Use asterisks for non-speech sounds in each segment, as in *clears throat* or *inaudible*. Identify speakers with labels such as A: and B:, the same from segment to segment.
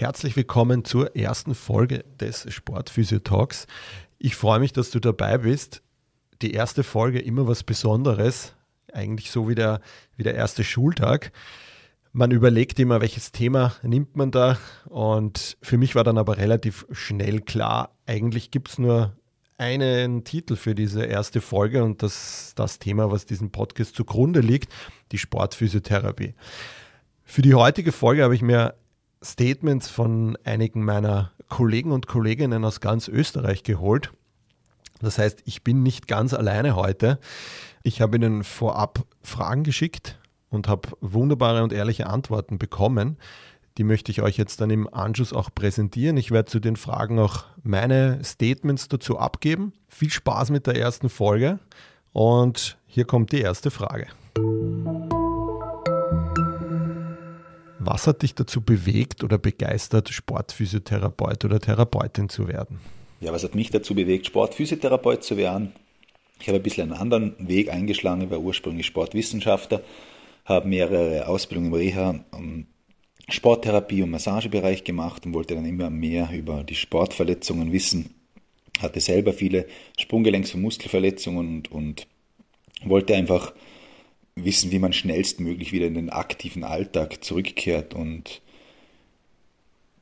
A: Herzlich willkommen zur ersten Folge des Sportphysio Talks. Ich freue mich, dass du dabei bist. Die erste Folge immer was Besonderes, eigentlich so wie der, wie der erste Schultag. Man überlegt immer, welches Thema nimmt man da. Und für mich war dann aber relativ schnell klar, eigentlich gibt es nur einen Titel für diese erste Folge und das das Thema, was diesem Podcast zugrunde liegt, die Sportphysiotherapie. Für die heutige Folge habe ich mir Statements von einigen meiner Kollegen und Kolleginnen aus ganz Österreich geholt. Das heißt, ich bin nicht ganz alleine heute. Ich habe Ihnen vorab Fragen geschickt und habe wunderbare und ehrliche Antworten bekommen. Die möchte ich euch jetzt dann im Anschluss auch präsentieren. Ich werde zu den Fragen auch meine Statements dazu abgeben. Viel Spaß mit der ersten Folge und hier kommt die erste Frage. Was hat dich dazu bewegt oder begeistert, Sportphysiotherapeut oder Therapeutin zu werden?
B: Ja, was hat mich dazu bewegt, Sportphysiotherapeut zu werden? Ich habe ein bisschen einen anderen Weg eingeschlagen. Ich war ursprünglich Sportwissenschaftler, habe mehrere Ausbildungen im Reha, Sporttherapie und Massagebereich gemacht und wollte dann immer mehr über die Sportverletzungen wissen. Hatte selber viele Sprunggelenks- und Muskelverletzungen und, und wollte einfach wissen, wie man schnellstmöglich wieder in den aktiven Alltag zurückkehrt. Und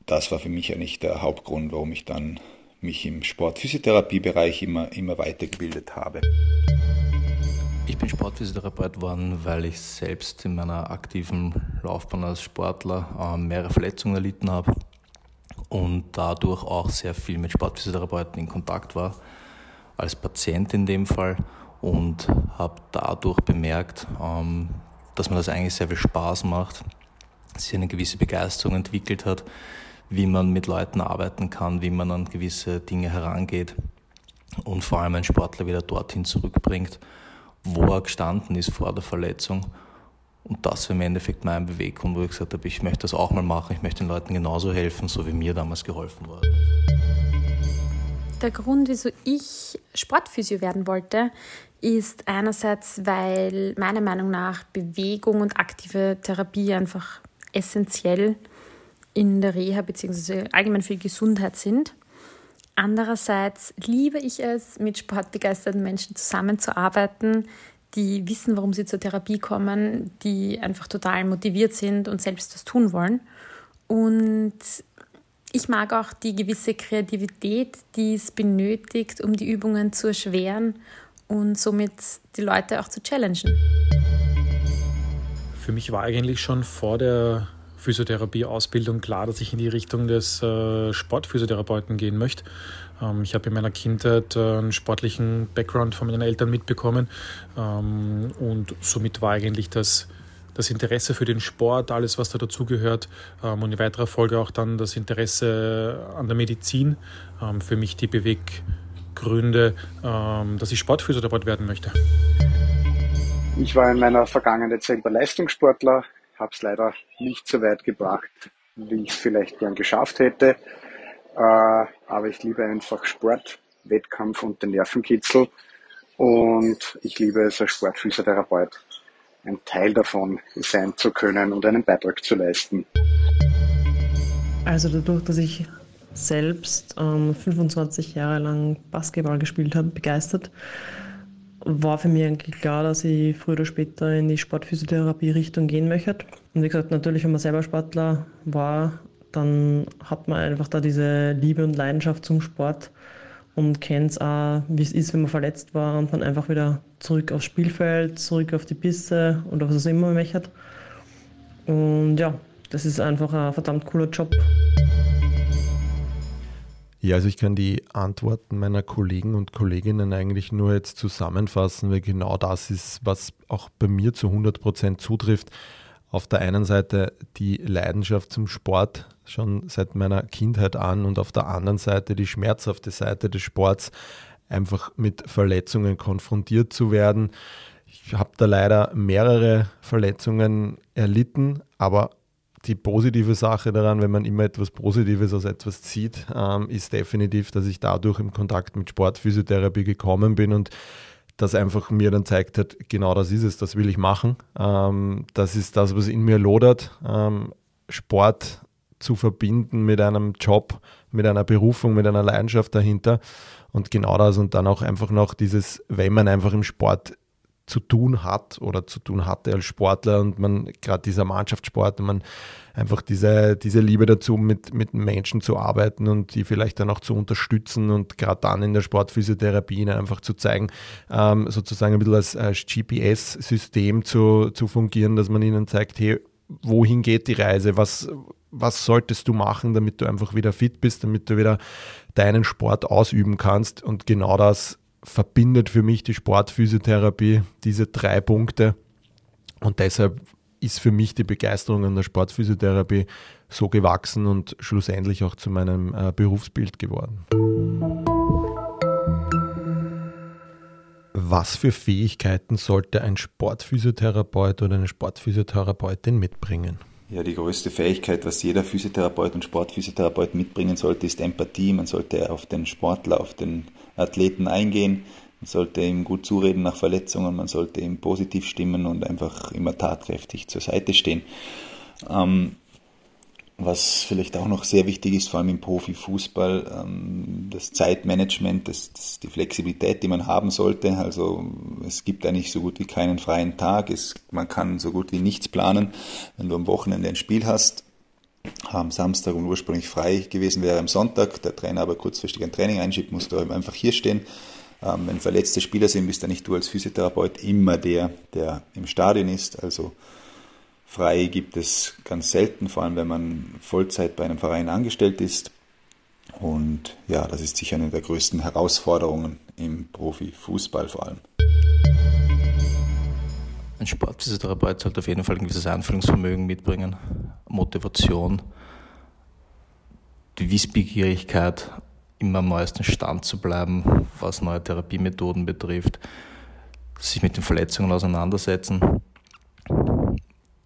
B: das war für mich eigentlich der Hauptgrund, warum ich dann mich im Sportphysiotherapiebereich immer, immer weitergebildet habe.
C: Ich bin Sportphysiotherapeut geworden, weil ich selbst in meiner aktiven Laufbahn als Sportler äh, mehrere Verletzungen erlitten habe und dadurch auch sehr viel mit Sportphysiotherapeuten in Kontakt war, als Patient in dem Fall und habe dadurch bemerkt, ähm, dass mir das eigentlich sehr viel Spaß macht, sich eine gewisse Begeisterung entwickelt hat, wie man mit Leuten arbeiten kann, wie man an gewisse Dinge herangeht und vor allem einen Sportler wieder dorthin zurückbringt, wo er gestanden ist vor der Verletzung. Und das war im Endeffekt mein Beweggrund, wo ich gesagt habe, ich möchte das auch mal machen, ich möchte den Leuten genauso helfen, so wie mir damals geholfen worden ist.
D: Der Grund, wieso ich Sportphysio werden wollte, ist einerseits, weil meiner Meinung nach Bewegung und aktive Therapie einfach essentiell in der Reha bzw. allgemein für die Gesundheit sind. Andererseits liebe ich es, mit sportbegeisterten Menschen zusammenzuarbeiten, die wissen, warum sie zur Therapie kommen, die einfach total motiviert sind und selbst das tun wollen. Und ich mag auch die gewisse Kreativität, die es benötigt, um die Übungen zu erschweren und somit die Leute auch zu challengen.
E: Für mich war eigentlich schon vor der Physiotherapie-Ausbildung klar, dass ich in die Richtung des äh, Sportphysiotherapeuten gehen möchte. Ähm, ich habe in meiner Kindheit äh, einen sportlichen Background von meinen Eltern mitbekommen ähm, und somit war eigentlich das, das Interesse für den Sport, alles was da dazugehört ähm, und in weiterer Folge auch dann das Interesse an der Medizin ähm, für mich die Beweg Gründe, ähm, dass ich Sportphysiotherapeut werden möchte?
F: Ich war in meiner Vergangenheit selber Leistungssportler, habe es leider nicht so weit gebracht, wie ich es vielleicht gern geschafft hätte. Äh, aber ich liebe einfach Sport, Wettkampf und den Nervenkitzel. Und ich liebe es als Sportphysiotherapeut, ein Teil davon sein zu können und einen Beitrag zu leisten.
G: Also dadurch, dass ich selbst ähm, 25 Jahre lang Basketball gespielt habe, begeistert, war für mich eigentlich klar, dass ich früher oder später in die Sportphysiotherapie-Richtung gehen möchte. Und wie gesagt, natürlich, wenn man selber Sportler war, dann hat man einfach da diese Liebe und Leidenschaft zum Sport und kennt es auch, wie es ist, wenn man verletzt war und man einfach wieder zurück aufs Spielfeld, zurück auf die Piste oder was auch immer man möchte. Und ja, das ist einfach ein verdammt cooler Job.
A: Ja, also ich kann die Antworten meiner Kollegen und Kolleginnen eigentlich nur jetzt zusammenfassen, weil genau das ist, was auch bei mir zu 100 Prozent zutrifft. auf der einen Seite die Leidenschaft zum Sport schon seit meiner Kindheit an und auf der anderen Seite die schmerzhafte Seite des Sports, einfach mit Verletzungen konfrontiert zu werden. Ich habe da leider mehrere Verletzungen erlitten, aber die positive Sache daran, wenn man immer etwas Positives aus etwas zieht, ähm, ist definitiv, dass ich dadurch im Kontakt mit Sportphysiotherapie gekommen bin und das einfach mir dann zeigt hat, genau das ist es, das will ich machen. Ähm, das ist das, was in mir lodert. Ähm, Sport zu verbinden mit einem Job, mit einer Berufung, mit einer Leidenschaft dahinter. Und genau das und dann auch einfach noch dieses, wenn man einfach im Sport zu tun hat oder zu tun hatte als Sportler und man gerade dieser Mannschaftssport man einfach diese, diese Liebe dazu, mit, mit Menschen zu arbeiten und die vielleicht dann auch zu unterstützen und gerade dann in der Sportphysiotherapie ihnen einfach zu zeigen, ähm, sozusagen ein bisschen als, als GPS-System zu, zu fungieren, dass man ihnen zeigt, hey, wohin geht die Reise, was, was solltest du machen, damit du einfach wieder fit bist, damit du wieder deinen Sport ausüben kannst? Und genau das verbindet für mich die Sportphysiotherapie, diese drei Punkte. Und deshalb ist für mich die Begeisterung an der Sportphysiotherapie so gewachsen und schlussendlich auch zu meinem äh, Berufsbild geworden. Was für Fähigkeiten sollte ein Sportphysiotherapeut oder eine Sportphysiotherapeutin mitbringen?
B: Ja, die größte Fähigkeit, was jeder Physiotherapeut und Sportphysiotherapeut mitbringen sollte, ist Empathie. Man sollte auf den Sportler, auf den Athleten eingehen. Man sollte ihm gut zureden nach Verletzungen. Man sollte ihm positiv stimmen und einfach immer tatkräftig zur Seite stehen. Ähm, was vielleicht auch noch sehr wichtig ist, vor allem im Profifußball, ähm, das Zeitmanagement, das, das, die Flexibilität, die man haben sollte. Also es gibt eigentlich so gut wie keinen freien Tag. Es, man kann so gut wie nichts planen. Wenn du am Wochenende ein Spiel hast, am Samstag und ursprünglich frei gewesen wäre am Sonntag, der Trainer aber kurzfristig ein Training einschiebt, musst du einfach hier stehen. Ähm, wenn verletzte Spieler sind, bist du nicht du als Physiotherapeut immer der, der im Stadion ist. Also Frei gibt es ganz selten, vor allem wenn man Vollzeit bei einem Verein angestellt ist. Und ja, das ist sicher eine der größten Herausforderungen im Profifußball vor allem.
C: Ein Sportphysiotherapeut sollte auf jeden Fall ein gewisses Einfühlungsvermögen mitbringen, Motivation, die Wissbegierigkeit, immer am neuesten Stand zu bleiben, was neue Therapiemethoden betrifft, sich mit den Verletzungen auseinandersetzen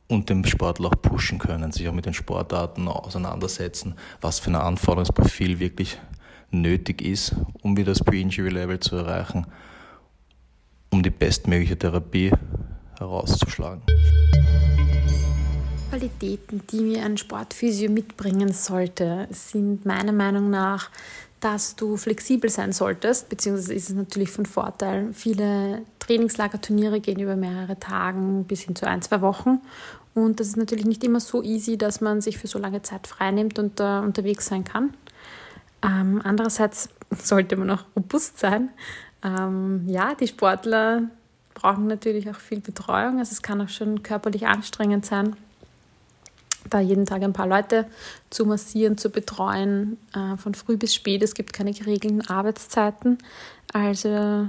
C: und den Sportler auch pushen können, sich auch mit den Sportarten auseinandersetzen, was für ein Anforderungsprofil wirklich nötig ist, um wieder das Pre-Injury-Level zu erreichen, um die bestmögliche Therapie herauszuschlagen.
D: Qualitäten, die mir ein Sportphysio mitbringen sollte, sind meiner Meinung nach, dass du flexibel sein solltest, beziehungsweise ist es natürlich von Vorteil. Viele Trainingslagerturniere gehen über mehrere Tage bis hin zu ein, zwei Wochen und das ist natürlich nicht immer so easy, dass man sich für so lange Zeit freinimmt und uh, unterwegs sein kann. Ähm, andererseits *laughs* sollte man auch robust sein. Ähm, ja, die Sportler brauchen natürlich auch viel Betreuung. Also es kann auch schon körperlich anstrengend sein, da jeden Tag ein paar Leute zu massieren, zu betreuen, äh, von früh bis spät. Es gibt keine geregelten Arbeitszeiten. Also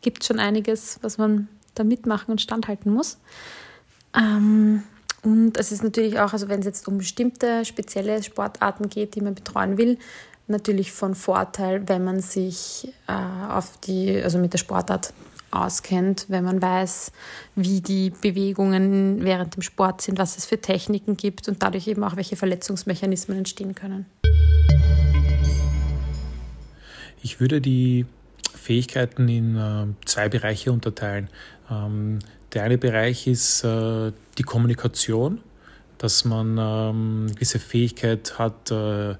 D: gibt schon einiges, was man da mitmachen und standhalten muss. Ähm, und es ist natürlich auch, also wenn es jetzt um bestimmte spezielle Sportarten geht, die man betreuen will, natürlich von Vorteil, wenn man sich äh, auf die, also mit der Sportart auskennt, wenn man weiß, wie die Bewegungen während dem Sport sind, was es für Techniken gibt und dadurch eben auch welche Verletzungsmechanismen entstehen können.
E: Ich würde die Fähigkeiten in äh, zwei Bereiche unterteilen. Ähm, der eine Bereich ist äh, die Kommunikation, dass man ähm, gewisse Fähigkeit hat, äh,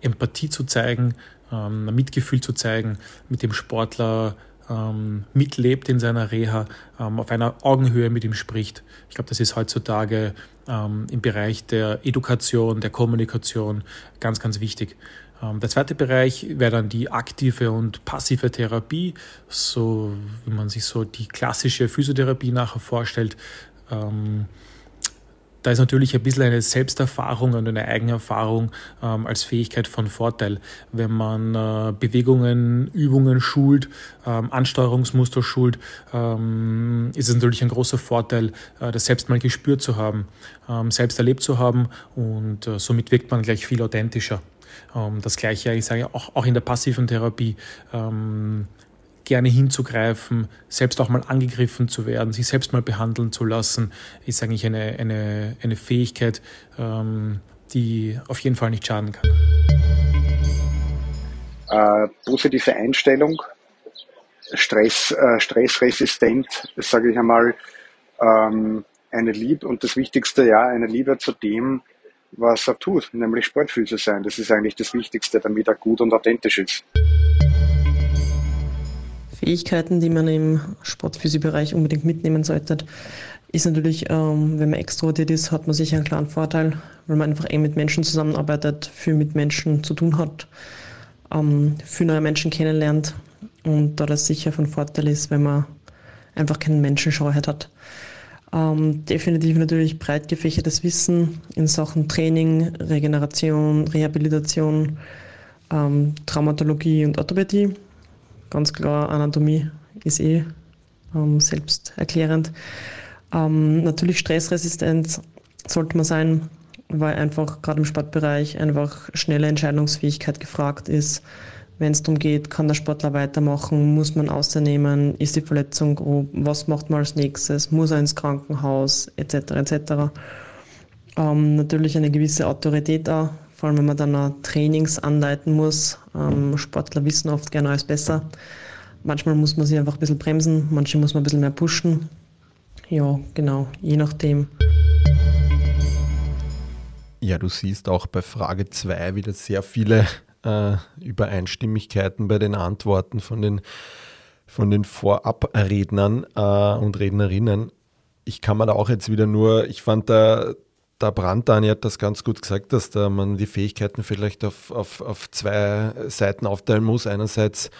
E: Empathie zu zeigen, ähm, Mitgefühl zu zeigen, mit dem Sportler ähm, mitlebt in seiner Reha, ähm, auf einer Augenhöhe mit ihm spricht. Ich glaube, das ist heutzutage ähm, im Bereich der Education, der Kommunikation ganz, ganz wichtig. Ähm, der zweite Bereich wäre dann die aktive und passive Therapie, so wie man sich so die klassische Physiotherapie nachher vorstellt. Da ist natürlich ein bisschen eine Selbsterfahrung und eine Eigenerfahrung ähm, als Fähigkeit von Vorteil. Wenn man äh, Bewegungen, Übungen schult, ähm, Ansteuerungsmuster schult, ähm, ist es natürlich ein großer Vorteil, äh, das selbst mal gespürt zu haben, ähm, selbst erlebt zu haben und äh, somit wirkt man gleich viel authentischer. Ähm, das Gleiche, ich sage auch, auch in der passiven Therapie ähm, gerne hinzugreifen, selbst auch mal angegriffen zu werden, sich selbst mal behandeln zu lassen, ist eigentlich eine, eine, eine Fähigkeit, ähm, die auf jeden Fall nicht schaden kann.
F: Äh, positive Einstellung, Stress, äh, stressresistent, sage ich einmal, ähm, eine Liebe und das Wichtigste, ja, eine Liebe zu dem, was er tut, nämlich Sportfüße sein. Das ist eigentlich das Wichtigste, damit er gut und authentisch ist.
G: Fähigkeiten, die man im Sportphysiobereich unbedingt mitnehmen sollte, ist natürlich, ähm, wenn man extrovertiert ist, hat man sicher einen klaren Vorteil, weil man einfach eng mit Menschen zusammenarbeitet, viel mit Menschen zu tun hat, ähm, viel neue Menschen kennenlernt und da das sicher von Vorteil ist, wenn man einfach keine Menschenscheuheit hat. Ähm, definitiv natürlich breit gefächertes Wissen in Sachen Training, Regeneration, Rehabilitation, ähm, Traumatologie und Orthopädie ganz klar, Anatomie ist eh ähm, selbsterklärend. Ähm, natürlich stressresistent sollte man sein, weil einfach gerade im Sportbereich einfach schnelle Entscheidungsfähigkeit gefragt ist. Wenn es darum geht, kann der Sportler weitermachen, muss man außernehmen, ist die Verletzung grob, was macht man als nächstes, muss er ins Krankenhaus, etc. etc. Ähm, natürlich eine gewisse Autorität da, vor allem wenn man dann auch Trainings anleiten muss. Ähm, Sportler wissen oft gerne alles besser. Manchmal muss man sie einfach ein bisschen bremsen, manche muss man ein bisschen mehr pushen. Ja, genau, je nachdem.
A: Ja, du siehst auch bei Frage 2 wieder sehr viele äh, Übereinstimmigkeiten bei den Antworten von den, von den Vorabrednern äh, und Rednerinnen. Ich kann mir da auch jetzt wieder nur, ich fand da der Brandani hat das ganz gut gesagt, dass da man die Fähigkeiten vielleicht auf, auf, auf zwei Seiten aufteilen muss. Einerseits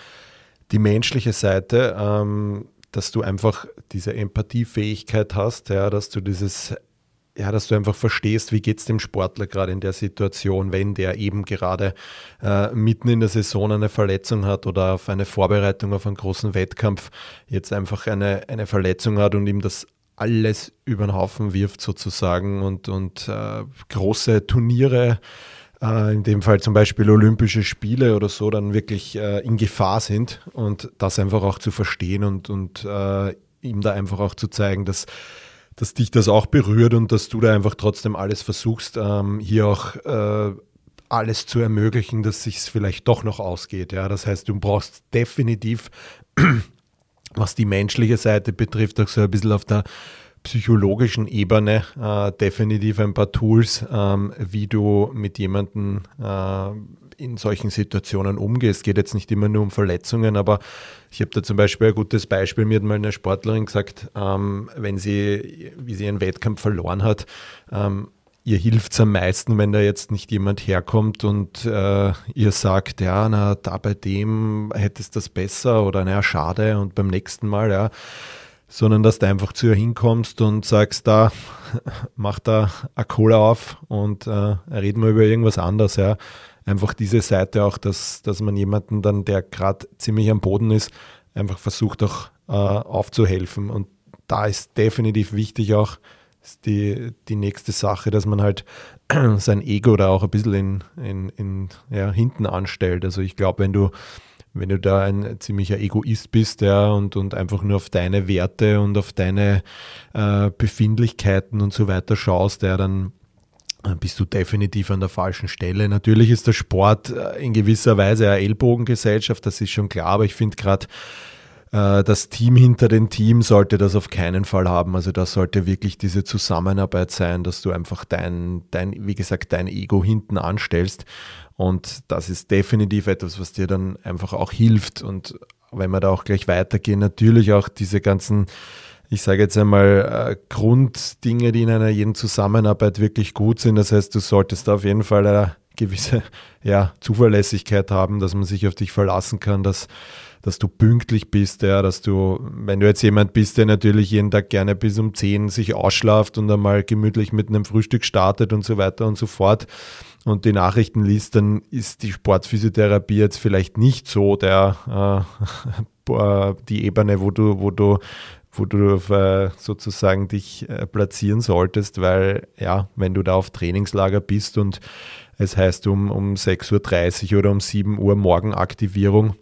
A: die menschliche Seite, ähm, dass du einfach diese Empathiefähigkeit hast, ja, dass du dieses ja, dass du einfach verstehst, wie geht es dem Sportler gerade in der Situation, wenn der eben gerade äh, mitten in der Saison eine Verletzung hat oder auf eine Vorbereitung auf einen großen Wettkampf jetzt einfach eine, eine Verletzung hat und ihm das alles über den Haufen wirft sozusagen und, und äh, große Turniere, äh, in dem Fall zum Beispiel Olympische Spiele oder so, dann wirklich äh, in Gefahr sind und das einfach auch zu verstehen und, und äh, ihm da einfach auch zu zeigen, dass, dass dich das auch berührt und dass du da einfach trotzdem alles versuchst, ähm, hier auch äh, alles zu ermöglichen, dass sich es vielleicht doch noch ausgeht. Ja? Das heißt, du brauchst definitiv was die menschliche Seite betrifft, auch so ein bisschen auf der psychologischen Ebene äh, definitiv ein paar Tools, ähm, wie du mit jemandem äh, in solchen Situationen umgehst. Es geht jetzt nicht immer nur um Verletzungen, aber ich habe da zum Beispiel ein gutes Beispiel. Mir hat mal eine Sportlerin gesagt, ähm, wenn sie, wie sie einen Wettkampf verloren hat, ähm, ihr hilft es am meisten, wenn da jetzt nicht jemand herkommt und äh, ihr sagt, ja, na, da bei dem hättest das besser oder naja, schade und beim nächsten Mal, ja. Sondern dass du einfach zu ihr hinkommst und sagst, da, *laughs* mach da eine Cola auf und äh, reden wir über irgendwas anderes, ja. Einfach diese Seite auch, dass, dass man jemanden dann, der gerade ziemlich am Boden ist, einfach versucht auch äh, aufzuhelfen. Und da ist definitiv wichtig auch, ist die, die nächste Sache, dass man halt *clears throat* sein Ego da auch ein bisschen in, in, in ja, hinten anstellt. Also ich glaube, wenn du, wenn du da ein ziemlicher Egoist bist, ja, und, und einfach nur auf deine Werte und auf deine äh, Befindlichkeiten und so weiter schaust, ja, dann bist du definitiv an der falschen Stelle. Natürlich ist der Sport äh, in gewisser Weise eine Ellbogengesellschaft, das ist schon klar, aber ich finde gerade äh, das Team hinter dem Team sollte das auf keinen Fall haben. Also da sollte wirklich diese Zusammenarbeit sein, dass du einfach dein, dein, wie gesagt, dein Ego hinten anstellst. Und das ist definitiv etwas, was dir dann einfach auch hilft. Und wenn wir da auch gleich weitergehen, natürlich auch diese ganzen, ich sage jetzt einmal, äh, Grunddinge, die in einer jeden Zusammenarbeit wirklich gut sind. Das heißt, du solltest da auf jeden Fall eine gewisse ja, Zuverlässigkeit haben, dass man sich auf dich verlassen kann, dass, dass du pünktlich bist, ja, dass du, wenn du jetzt jemand bist, der natürlich jeden Tag gerne bis um 10 sich ausschlaft und einmal gemütlich mit einem Frühstück startet und so weiter und so fort und die Nachrichten liest, dann ist die Sportphysiotherapie jetzt vielleicht nicht so der äh, *laughs* die Ebene, wo du, wo du wo du äh, sozusagen dich äh, platzieren solltest, weil ja, wenn du da auf Trainingslager bist und es heißt um, um 6.30 Uhr oder um 7 Uhr Morgenaktivierung,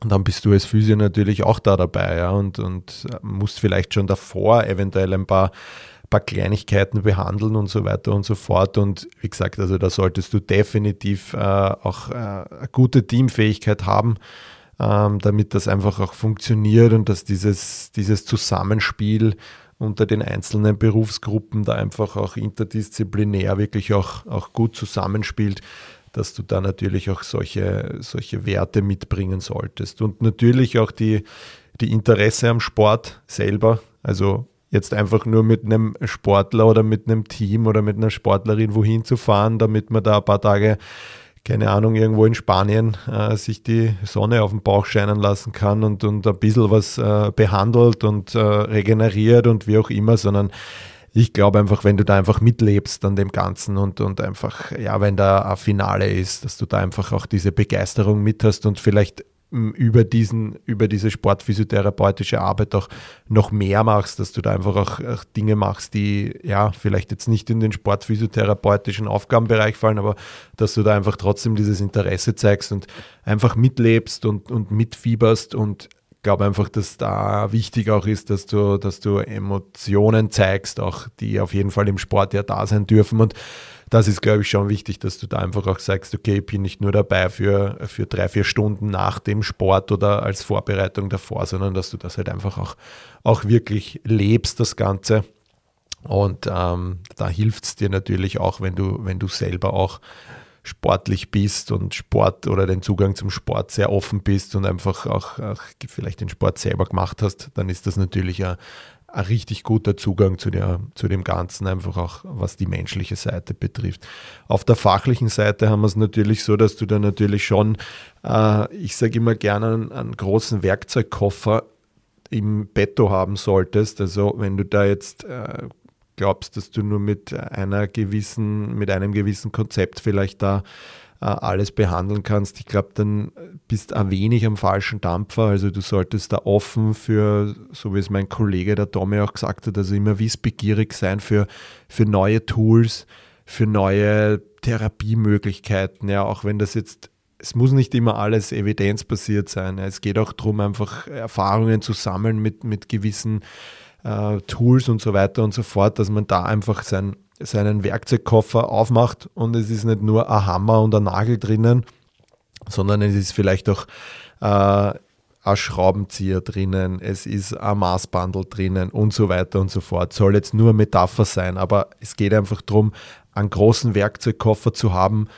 A: und dann bist du als Physio natürlich auch da dabei, ja, und, und musst vielleicht schon davor eventuell ein paar, paar Kleinigkeiten behandeln und so weiter und so fort. Und wie gesagt, also da solltest du definitiv äh, auch äh, eine gute Teamfähigkeit haben ähm, damit das einfach auch funktioniert und dass dieses, dieses Zusammenspiel unter den einzelnen Berufsgruppen da einfach auch interdisziplinär wirklich auch, auch gut zusammenspielt, dass du da natürlich auch solche, solche Werte mitbringen solltest. Und natürlich auch die, die Interesse am Sport selber. Also jetzt einfach nur mit einem Sportler oder mit einem Team oder mit einer Sportlerin wohin zu fahren, damit man da ein paar Tage keine Ahnung, irgendwo in Spanien äh, sich die Sonne auf den Bauch scheinen lassen kann und, und ein bisschen was äh, behandelt und äh, regeneriert und wie auch immer, sondern ich glaube einfach, wenn du da einfach mitlebst an dem Ganzen und, und einfach, ja, wenn da ein Finale ist, dass du da einfach auch diese Begeisterung mit hast und vielleicht über diesen, über diese sportphysiotherapeutische Arbeit auch noch mehr machst, dass du da einfach auch, auch, Dinge machst, die ja vielleicht jetzt nicht in den sportphysiotherapeutischen Aufgabenbereich fallen, aber dass du da einfach trotzdem dieses Interesse zeigst und einfach mitlebst und, und mitfieberst und glaube einfach, dass da wichtig auch ist, dass du, dass du Emotionen zeigst, auch die auf jeden Fall im Sport ja da sein dürfen und das ist, glaube ich, schon wichtig, dass du da einfach auch sagst, okay, ich bin nicht nur dabei für, für drei, vier Stunden nach dem Sport oder als Vorbereitung davor, sondern dass du das halt einfach auch, auch wirklich lebst, das Ganze. Und ähm, da hilft es dir natürlich auch, wenn du, wenn du selber auch sportlich bist und Sport oder den Zugang zum Sport sehr offen bist und einfach auch, auch vielleicht den Sport selber gemacht hast, dann ist das natürlich ein, ein richtig guter Zugang zu, der, zu dem Ganzen, einfach auch was die menschliche Seite betrifft. Auf der fachlichen Seite haben wir es natürlich so, dass du da natürlich schon, äh, ich sage immer gerne, einen, einen, großen Werkzeugkoffer im Betto haben solltest. Also wenn du da jetzt äh, glaubst, dass du nur mit einer gewissen, mit einem gewissen Konzept vielleicht da alles behandeln kannst. Ich glaube, dann bist ein wenig am falschen Dampfer. Also du solltest da offen für, so wie es mein Kollege der Tommy auch gesagt hat, also immer wissbegierig sein für, für neue Tools, für neue Therapiemöglichkeiten. Ja, auch wenn das jetzt es muss nicht immer alles evidenzbasiert sein. Es geht auch darum, einfach Erfahrungen zu sammeln mit, mit gewissen äh, Tools und so weiter und so fort, dass man da einfach sein seinen Werkzeugkoffer aufmacht und es ist nicht nur ein Hammer und ein Nagel drinnen, sondern es ist vielleicht auch äh, ein Schraubenzieher drinnen, es ist ein Maßbandel drinnen und so weiter und so fort. Soll jetzt nur Metapher sein, aber es geht einfach darum, einen großen Werkzeugkoffer zu haben.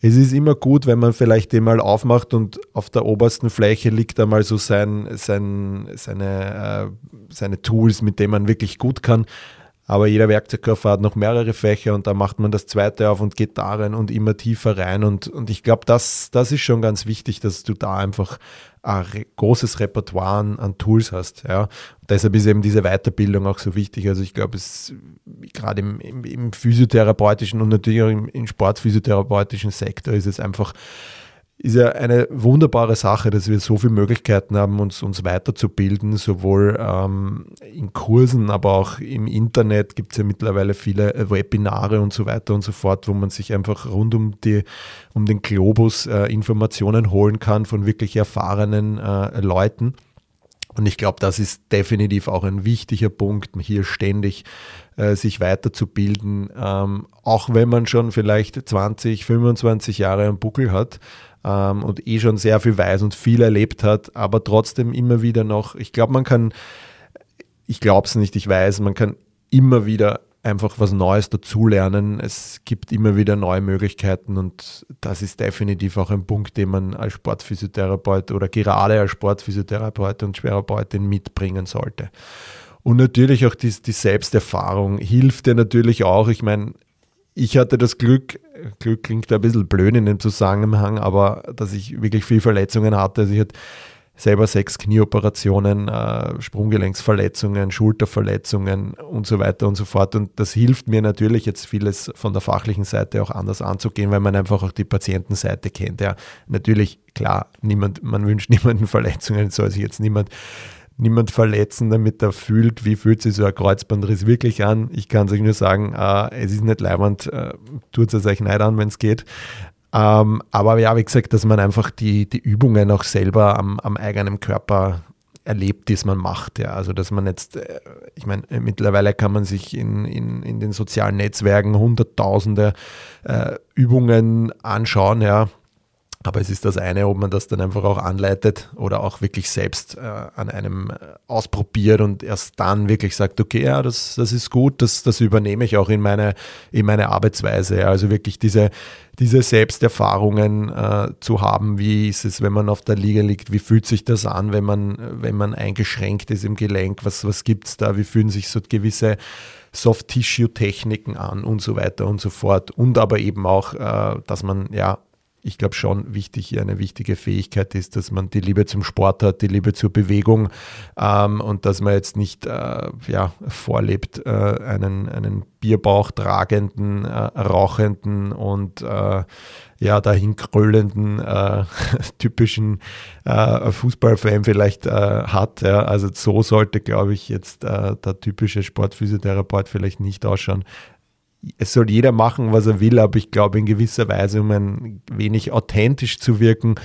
A: Es ist immer gut, wenn man vielleicht den mal aufmacht und auf der obersten Fläche liegt einmal so sein, sein, seine, äh, seine Tools, mit denen man wirklich gut kann. Aber jeder Werkzeugkoffer hat noch mehrere Fächer und da macht man das zweite auf und geht da rein und immer tiefer rein. Und, und ich glaube, das, das ist schon ganz wichtig, dass du da einfach ein großes Repertoire an, Tools hast. Ja. Deshalb ist eben diese Weiterbildung auch so wichtig. Also ich glaube, es gerade im, im, im, physiotherapeutischen und natürlich auch im, im sportphysiotherapeutischen Sektor ist es einfach ist ja eine wunderbare Sache, dass wir so viele Möglichkeiten haben, uns, uns weiterzubilden, sowohl ähm, in Kursen, aber auch im Internet gibt es ja mittlerweile viele äh, Webinare und so weiter und so fort, wo man sich einfach rund um, die, um den Globus äh, Informationen holen kann von wirklich erfahrenen äh, Leuten. Und ich glaube, das ist definitiv auch ein wichtiger Punkt, hier ständig äh, sich weiterzubilden, ähm, auch wenn man schon vielleicht 20, 25 Jahre am Buckel hat ähm, und eh schon sehr viel weiß und viel erlebt hat, aber trotzdem immer wieder noch, ich glaube, man kann, ich glaube es nicht, ich weiß, man kann immer wieder einfach was Neues dazulernen. Es gibt immer wieder neue Möglichkeiten und das ist definitiv auch ein Punkt, den man als Sportphysiotherapeut oder gerade als Sportphysiotherapeut und Therapeutin mitbringen sollte. Und natürlich auch die, die Selbsterfahrung hilft dir natürlich auch. Ich meine, ich hatte das Glück, Glück klingt ein bisschen blöd in dem Zusammenhang, aber dass ich wirklich viel Verletzungen hatte. Also ich hatte selber sechs Knieoperationen, äh, Sprunggelenksverletzungen, Schulterverletzungen und so weiter und so fort. Und das hilft mir natürlich jetzt vieles von der fachlichen Seite auch anders anzugehen, weil man einfach auch die Patientenseite kennt. Ja, natürlich, klar, niemand, man wünscht *laughs* niemanden Verletzungen, soll sich jetzt niemand niemand verletzen, damit er fühlt, wie fühlt sich so ein Kreuzbandriss wirklich an. Ich kann euch nur sagen, äh, es ist nicht leibend, äh, tut es euch nicht an, wenn es geht. Ähm, aber ja, wie gesagt, dass man einfach die, die Übungen auch selber am, am eigenen Körper erlebt, die man macht. Ja. Also dass man jetzt, äh, ich meine, mittlerweile kann man sich in, in, in den sozialen Netzwerken hunderttausende äh, Übungen anschauen, ja. Aber es ist das eine, ob man das dann einfach auch anleitet oder auch wirklich selbst äh, an einem äh, ausprobiert und erst dann wirklich sagt, okay, ja, das, das ist gut, das, das übernehme ich auch in meine, in meine Arbeitsweise. Also wirklich diese, diese Selbsterfahrungen äh, zu haben, wie ist es, wenn man auf der Liga liegt, wie fühlt sich das an, wenn man, wenn man eingeschränkt ist im Gelenk, was, was gibt es da, wie fühlen sich so gewisse Soft-Tissue-Techniken an und so weiter und so fort. Und aber eben auch, äh, dass man ja ich glaube schon wichtig, eine wichtige Fähigkeit ist, dass man die Liebe zum Sport hat, die Liebe zur Bewegung ähm, und dass man jetzt nicht äh, ja, vorlebt, äh, einen, einen Bierbauch tragenden, äh, rauchenden und äh, ja, dahin kröllenden äh, *laughs* typischen äh, Fußballfan vielleicht hat. Ja. Also so sollte, glaube ich, jetzt der typische Sportphysiotherapeut vielleicht nicht ausschauen es soll jeder machen, was er will, aber ich glaube, in gewisser Weise, um ein wenig authentisch zu wirken,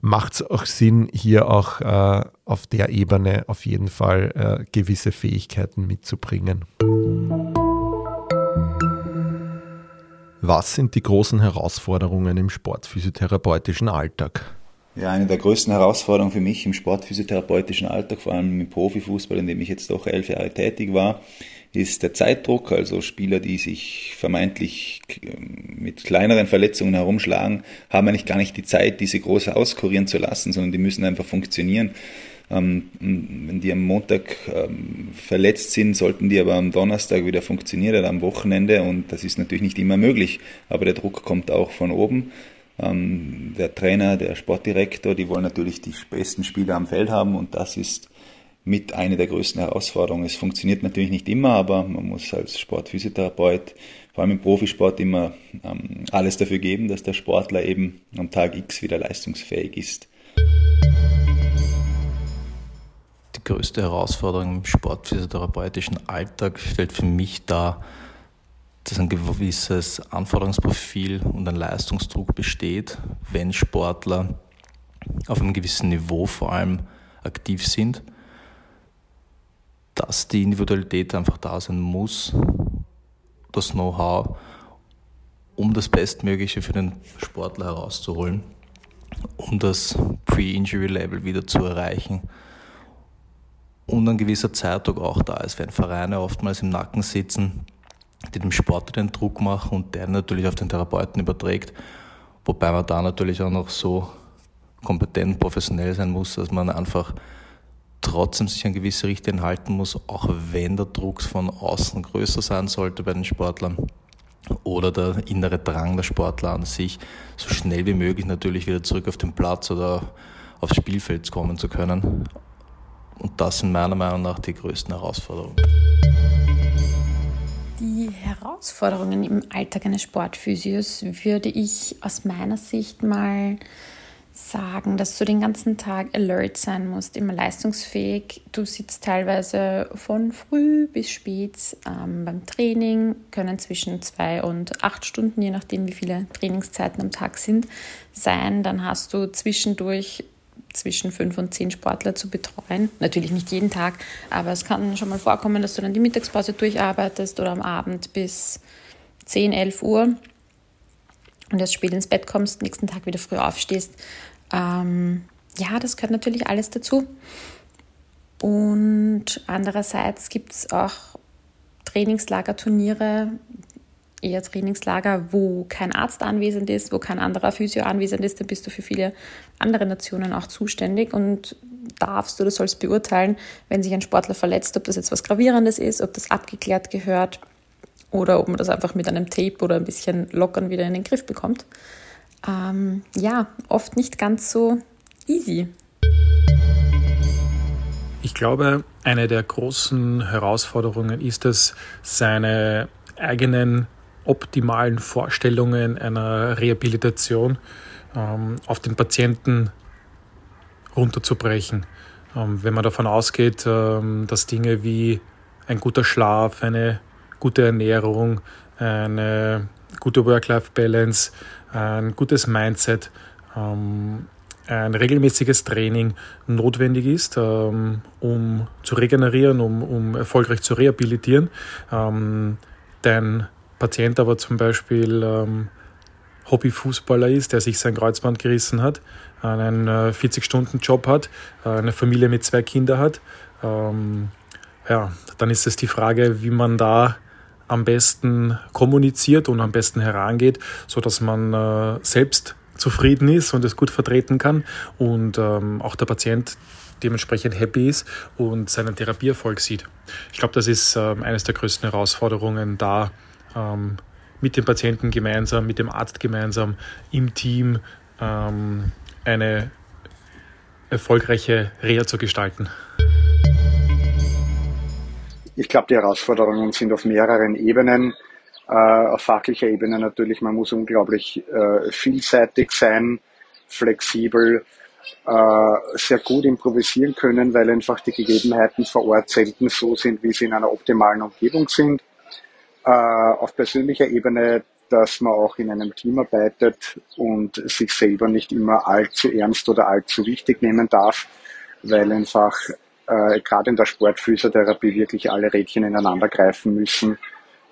A: macht es auch Sinn, hier auch äh, auf der Ebene auf jeden Fall äh, gewisse Fähigkeiten mitzubringen. Was sind die großen Herausforderungen im sportphysiotherapeutischen Alltag?
B: Ja, eine der größten Herausforderungen für mich im sportphysiotherapeutischen Alltag, vor allem im Profifußball, in dem ich jetzt doch elf Jahre tätig war, ist der Zeitdruck, also Spieler, die sich vermeintlich ähm, mit kleineren Verletzungen herumschlagen, haben eigentlich gar nicht die Zeit, diese groß auskurieren zu lassen, sondern die müssen einfach funktionieren. Ähm, wenn die am Montag ähm, verletzt sind, sollten die aber am Donnerstag wieder funktionieren oder am Wochenende und das ist natürlich nicht immer möglich, aber der Druck kommt auch von oben. der Trainer, der Sportdirektor, die wollen natürlich die besten Spieler am Feld haben und das ist mit einer der größten Herausforderungen. Es funktioniert natürlich nicht immer, aber man muss als Sportphysiotherapeut, vor allem im Profisport, immer ähm, alles dafür geben, dass der Sportler eben am Tag X wieder leistungsfähig ist.
C: Die größte Herausforderung im sportphysiotherapeutischen Alltag stellt für mich dar, dass ein gewisses Anforderungsprofil und ein Leistungsdruck besteht, wenn Sportler auf einem gewissen Niveau vor allem aktiv sind dass die Individualität einfach da sein muss, das Know-how, um das Bestmögliche für den Sportler herauszuholen, um das Pre-Injury-Level wieder zu erreichen. Und ein gewisser Zeitdruck auch da ist, wenn Vereine oftmals im Nacken sitzen, die dem Sportler den Druck machen und der natürlich auf den Therapeuten überträgt, wobei man da natürlich auch noch so kompetent professionell sein muss, dass man einfach trotzdem sich an gewisse Richtlinien halten muss, auch wenn der Druck von außen größer sein sollte bei den Sportlern oder der innere Drang der Sportler an sich, so schnell wie möglich natürlich wieder zurück auf den Platz oder aufs Spielfeld kommen zu können. Und das sind meiner Meinung nach die größten Herausforderungen.
D: Die Herausforderungen im Alltag eines Sportphysios würde ich aus meiner Sicht mal sagen, dass du den ganzen Tag alert sein musst, immer leistungsfähig. Du sitzt teilweise von früh bis spät ähm, beim Training, können zwischen zwei und acht Stunden, je nachdem wie viele Trainingszeiten am Tag sind, sein. Dann hast du zwischendurch zwischen fünf und zehn Sportler zu betreuen. Natürlich nicht jeden Tag, aber es kann schon mal vorkommen, dass du dann die Mittagspause durcharbeitest oder am Abend bis 10, 11 Uhr und erst spät ins Bett kommst, nächsten Tag wieder früh aufstehst. Ähm, ja, das gehört natürlich alles dazu. Und andererseits gibt es auch Trainingslager-Turniere, eher Trainingslager, wo kein Arzt anwesend ist, wo kein anderer Physio anwesend ist, dann bist du für viele andere Nationen auch zuständig und darfst oder sollst beurteilen, wenn sich ein Sportler verletzt, ob das jetzt was Gravierendes ist, ob das abgeklärt gehört oder ob man das einfach mit einem Tape oder ein bisschen Lockern wieder in den Griff bekommt. Ähm, ja, oft nicht ganz so easy.
E: Ich glaube, eine der großen Herausforderungen ist es, seine eigenen optimalen Vorstellungen einer Rehabilitation ähm, auf den Patienten runterzubrechen. Ähm, wenn man davon ausgeht, ähm, dass Dinge wie ein guter Schlaf, eine gute Ernährung, eine gute Work-Life-Balance, ein gutes Mindset, ähm, ein regelmäßiges Training notwendig ist, ähm, um zu regenerieren, um, um erfolgreich zu rehabilitieren. Ähm, dein Patient aber zum Beispiel ähm, Hobbyfußballer ist, der sich sein Kreuzband gerissen hat, einen 40-Stunden-Job äh, hat, eine Familie mit zwei Kindern hat, ähm, ja, dann ist es die Frage, wie man da am besten kommuniziert und am besten herangeht, so dass man äh, selbst zufrieden ist und es gut vertreten kann und ähm, auch der Patient dementsprechend happy ist und seinen Therapieerfolg sieht. Ich glaube, das ist ähm, eines der größten Herausforderungen, da ähm, mit dem Patienten gemeinsam, mit dem Arzt gemeinsam im Team ähm, eine erfolgreiche Reha zu gestalten.
F: Ich glaube, die Herausforderungen sind auf mehreren Ebenen. Äh, auf fachlicher Ebene natürlich, man muss unglaublich äh, vielseitig sein, flexibel, äh, sehr gut improvisieren können, weil einfach die Gegebenheiten vor Ort selten so sind, wie sie in einer optimalen Umgebung sind. Äh, auf persönlicher Ebene, dass man auch in einem Team arbeitet und sich selber nicht immer allzu ernst oder allzu wichtig nehmen darf, weil einfach äh, gerade in der Sportphysiotherapie wirklich alle Rädchen ineinander greifen müssen,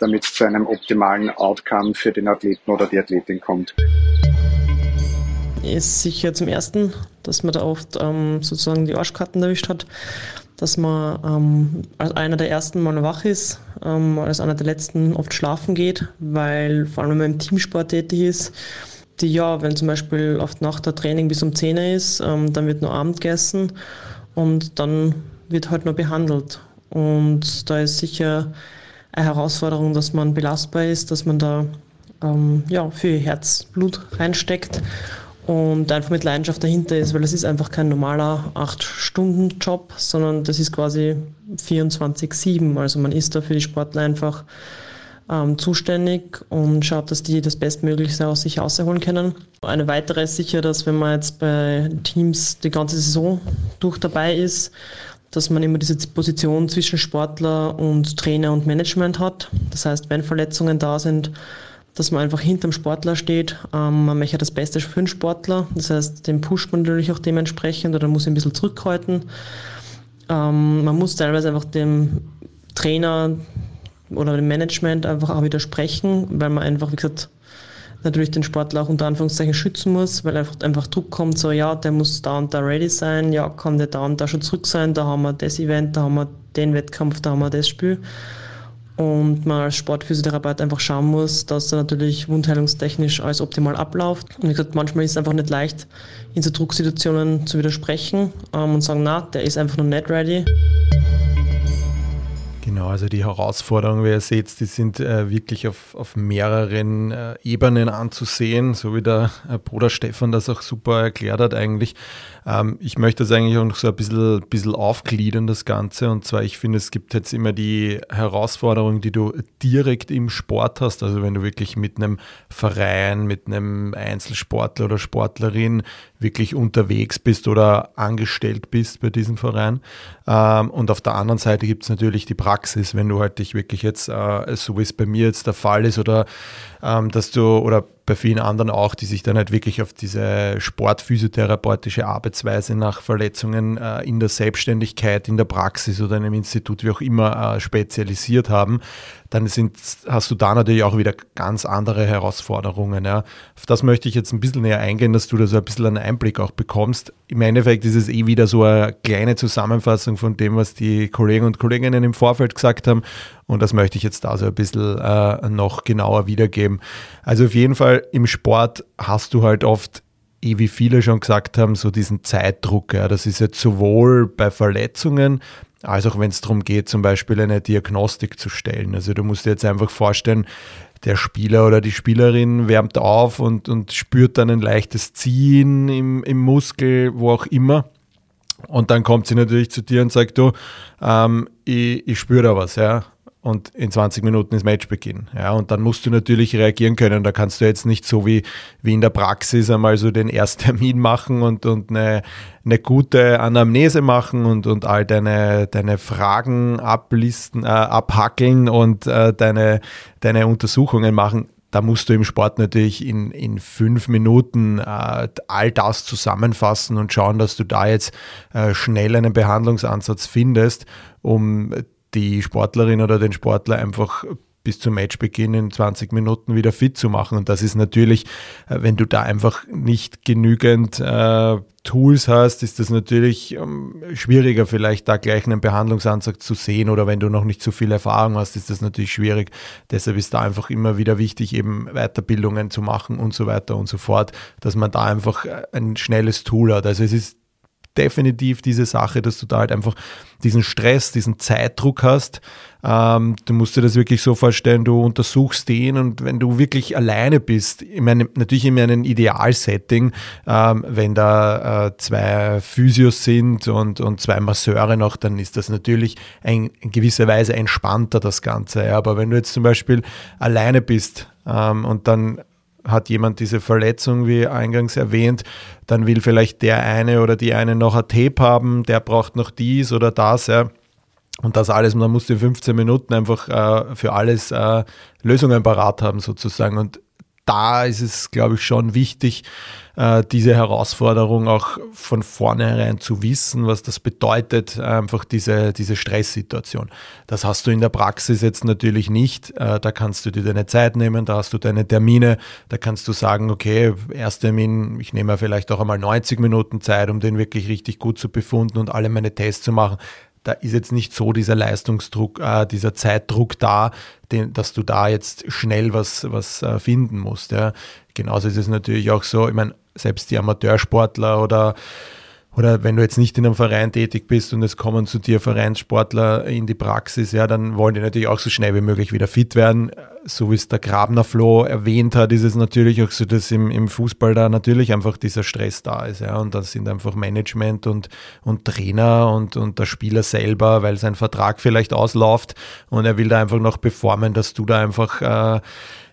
F: damit es zu einem optimalen Outcome für den Athleten oder die Athletin kommt.
G: Ist sicher zum ersten, dass man da oft ähm, sozusagen die Arschkarten erwischt hat, dass man ähm, als einer der ersten mal wach ist, ähm, als einer der letzten oft schlafen geht, weil vor allem wenn man im Teamsport tätig ist, die ja, wenn zum Beispiel oft nach der Training bis um 10 Uhr ist, ähm, dann wird nur Abend gegessen und dann wird halt nur behandelt. Und da ist sicher eine Herausforderung, dass man belastbar ist, dass man da ähm, ja, viel Herzblut reinsteckt und einfach mit Leidenschaft dahinter ist, weil es ist einfach kein normaler 8-Stunden-Job, sondern das ist quasi 24-7. Also man ist da für die Sportler einfach ähm, zuständig und schaut, dass die das Bestmögliche aus sich rausholen können. Eine weitere ist sicher, dass wenn man jetzt bei Teams die ganze Saison durch dabei ist, dass man immer diese Position zwischen Sportler und Trainer und Management hat. Das heißt, wenn Verletzungen da sind, dass man einfach hinterm Sportler steht. Ähm, man möchte das Beste für den Sportler. Das heißt, den pusht man natürlich auch dementsprechend oder muss ein bisschen zurückhalten. Ähm, man muss teilweise einfach dem Trainer oder dem Management einfach auch widersprechen, weil man einfach, wie gesagt, natürlich den Sportler auch unter Anführungszeichen schützen muss, weil einfach, einfach Druck kommt, so ja, der muss da und da ready sein, ja, kann der da und da schon zurück sein, da haben wir das Event, da haben wir den Wettkampf, da haben wir das Spiel. Und man als Sportphysiotherapeut einfach schauen muss, dass da natürlich wundheilungstechnisch alles optimal abläuft. Und wie gesagt, manchmal ist es einfach nicht leicht, in so Drucksituationen zu widersprechen ähm, und sagen, na, der ist einfach noch nicht ready.
A: Genau, also die Herausforderungen, wie ihr seht, die sind äh, wirklich auf, auf mehreren äh, Ebenen anzusehen, so wie der äh, Bruder Stefan das auch super erklärt hat eigentlich. Ähm, ich möchte das eigentlich auch noch so ein bisschen, bisschen aufgliedern, das Ganze. Und zwar, ich finde, es gibt jetzt immer die Herausforderungen, die du direkt im Sport hast. Also wenn du wirklich mit einem Verein, mit einem Einzelsportler oder Sportlerin wirklich unterwegs bist oder angestellt bist bei diesem Verein. Ähm, und auf der anderen Seite gibt es natürlich die Praxis, wenn du halt dich wirklich jetzt, äh, so wie es bei mir jetzt der Fall ist, oder ähm, dass du, oder bei vielen anderen auch, die sich dann halt wirklich auf diese sportphysiotherapeutische Arbeitsweise nach Verletzungen äh, in der Selbstständigkeit, in der Praxis oder in einem Institut, wie auch immer, äh, spezialisiert haben, dann sind, hast du da natürlich auch wieder ganz andere Herausforderungen. Ja. Auf das möchte ich jetzt ein bisschen näher eingehen, dass du da so ein bisschen einen Einblick auch bekommst. Im Endeffekt ist es eh wieder so eine kleine Zusammenfassung von dem, was die Kollegen und Kolleginnen im Vorfeld gesagt haben. Und das möchte ich jetzt da so ein bisschen äh, noch genauer wiedergeben. Also auf jeden Fall im Sport hast du halt oft eh wie viele schon gesagt haben, so diesen Zeitdruck. Ja. Das ist jetzt sowohl bei Verletzungen, als auch wenn es darum geht, zum Beispiel eine Diagnostik zu stellen. Also du musst dir jetzt einfach vorstellen, der Spieler oder die Spielerin wärmt auf und, und spürt dann ein leichtes Ziehen im, im Muskel, wo auch immer. Und dann kommt sie natürlich zu dir und sagt, du, ähm, ich, ich spüre da was, ja und in 20 Minuten ist Matchbeginn. Ja, und dann musst du natürlich reagieren können. Da kannst du jetzt nicht so wie, wie in der Praxis einmal so den Ersttermin machen und, und eine, eine gute Anamnese machen und, und all deine, deine Fragen ablisten, äh, abhackeln und äh, deine, deine Untersuchungen machen. Da musst du im Sport natürlich in, in fünf Minuten äh, all das zusammenfassen und schauen, dass du da jetzt äh, schnell einen Behandlungsansatz findest, um die Sportlerin oder den Sportler einfach bis zum Matchbeginn in 20 Minuten wieder fit zu machen. Und das ist natürlich, äh, wenn du da einfach nicht genügend äh, Tools hast, ist das natürlich ähm, schwieriger, vielleicht da gleich einen Behandlungsansatz zu sehen oder wenn du noch nicht so viel Erfahrung hast, ist das natürlich schwierig. Deshalb ist da einfach immer wieder wichtig, eben Weiterbildungen zu machen und so weiter und so fort, dass man da einfach äh, ein schnelles Tool hat. Also es ist definitiv diese Sache, dass du da halt einfach diesen Stress, diesen Zeitdruck hast. Ähm, du musst dir das wirklich so vorstellen, du untersuchst den und wenn du wirklich alleine bist, ich meine, natürlich in einem Idealsetting, ähm, wenn da äh, zwei Physios sind und, und zwei Masseure noch, dann ist das natürlich ein, in gewisser Weise entspannter, das Ganze. Ja. Aber wenn du jetzt zum Beispiel alleine bist ähm, und dann hat jemand diese Verletzung, wie eingangs erwähnt, dann will vielleicht der eine oder die eine noch ein Tape haben, der braucht noch dies oder das, ja. Und das alles, man muss in 15 Minuten einfach äh, für alles äh, Lösungen parat haben sozusagen. Und da ist es, glaube ich, schon wichtig, äh, diese Herausforderung auch von vornherein zu wissen, was das bedeutet, einfach diese, diese Stresssituation. Das hast du in der Praxis jetzt natürlich nicht. Äh, da kannst du dir deine Zeit nehmen, da hast du deine Termine, da kannst du sagen, okay, Ersttermin, ich nehme vielleicht auch einmal 90 Minuten Zeit, um den wirklich richtig gut zu befunden und alle meine Tests zu machen da ist jetzt nicht so dieser Leistungsdruck, äh, dieser Zeitdruck da, den, dass du da jetzt schnell was, was äh, finden musst. Ja. Genauso ist es natürlich auch so, ich meine, selbst die Amateursportler oder oder wenn du jetzt nicht in einem Verein tätig bist und es kommen zu dir Vereinssportler in die Praxis, ja, dann wollen die natürlich auch so schnell wie möglich wieder fit werden. So wie es der Grabner Flo erwähnt hat, ist es natürlich auch so, dass im, im Fußball da natürlich einfach dieser Stress da ist, ja, und das sind einfach Management und, und Trainer und, und der Spieler selber, weil sein Vertrag vielleicht ausläuft und er will da einfach noch performen, dass du da einfach äh,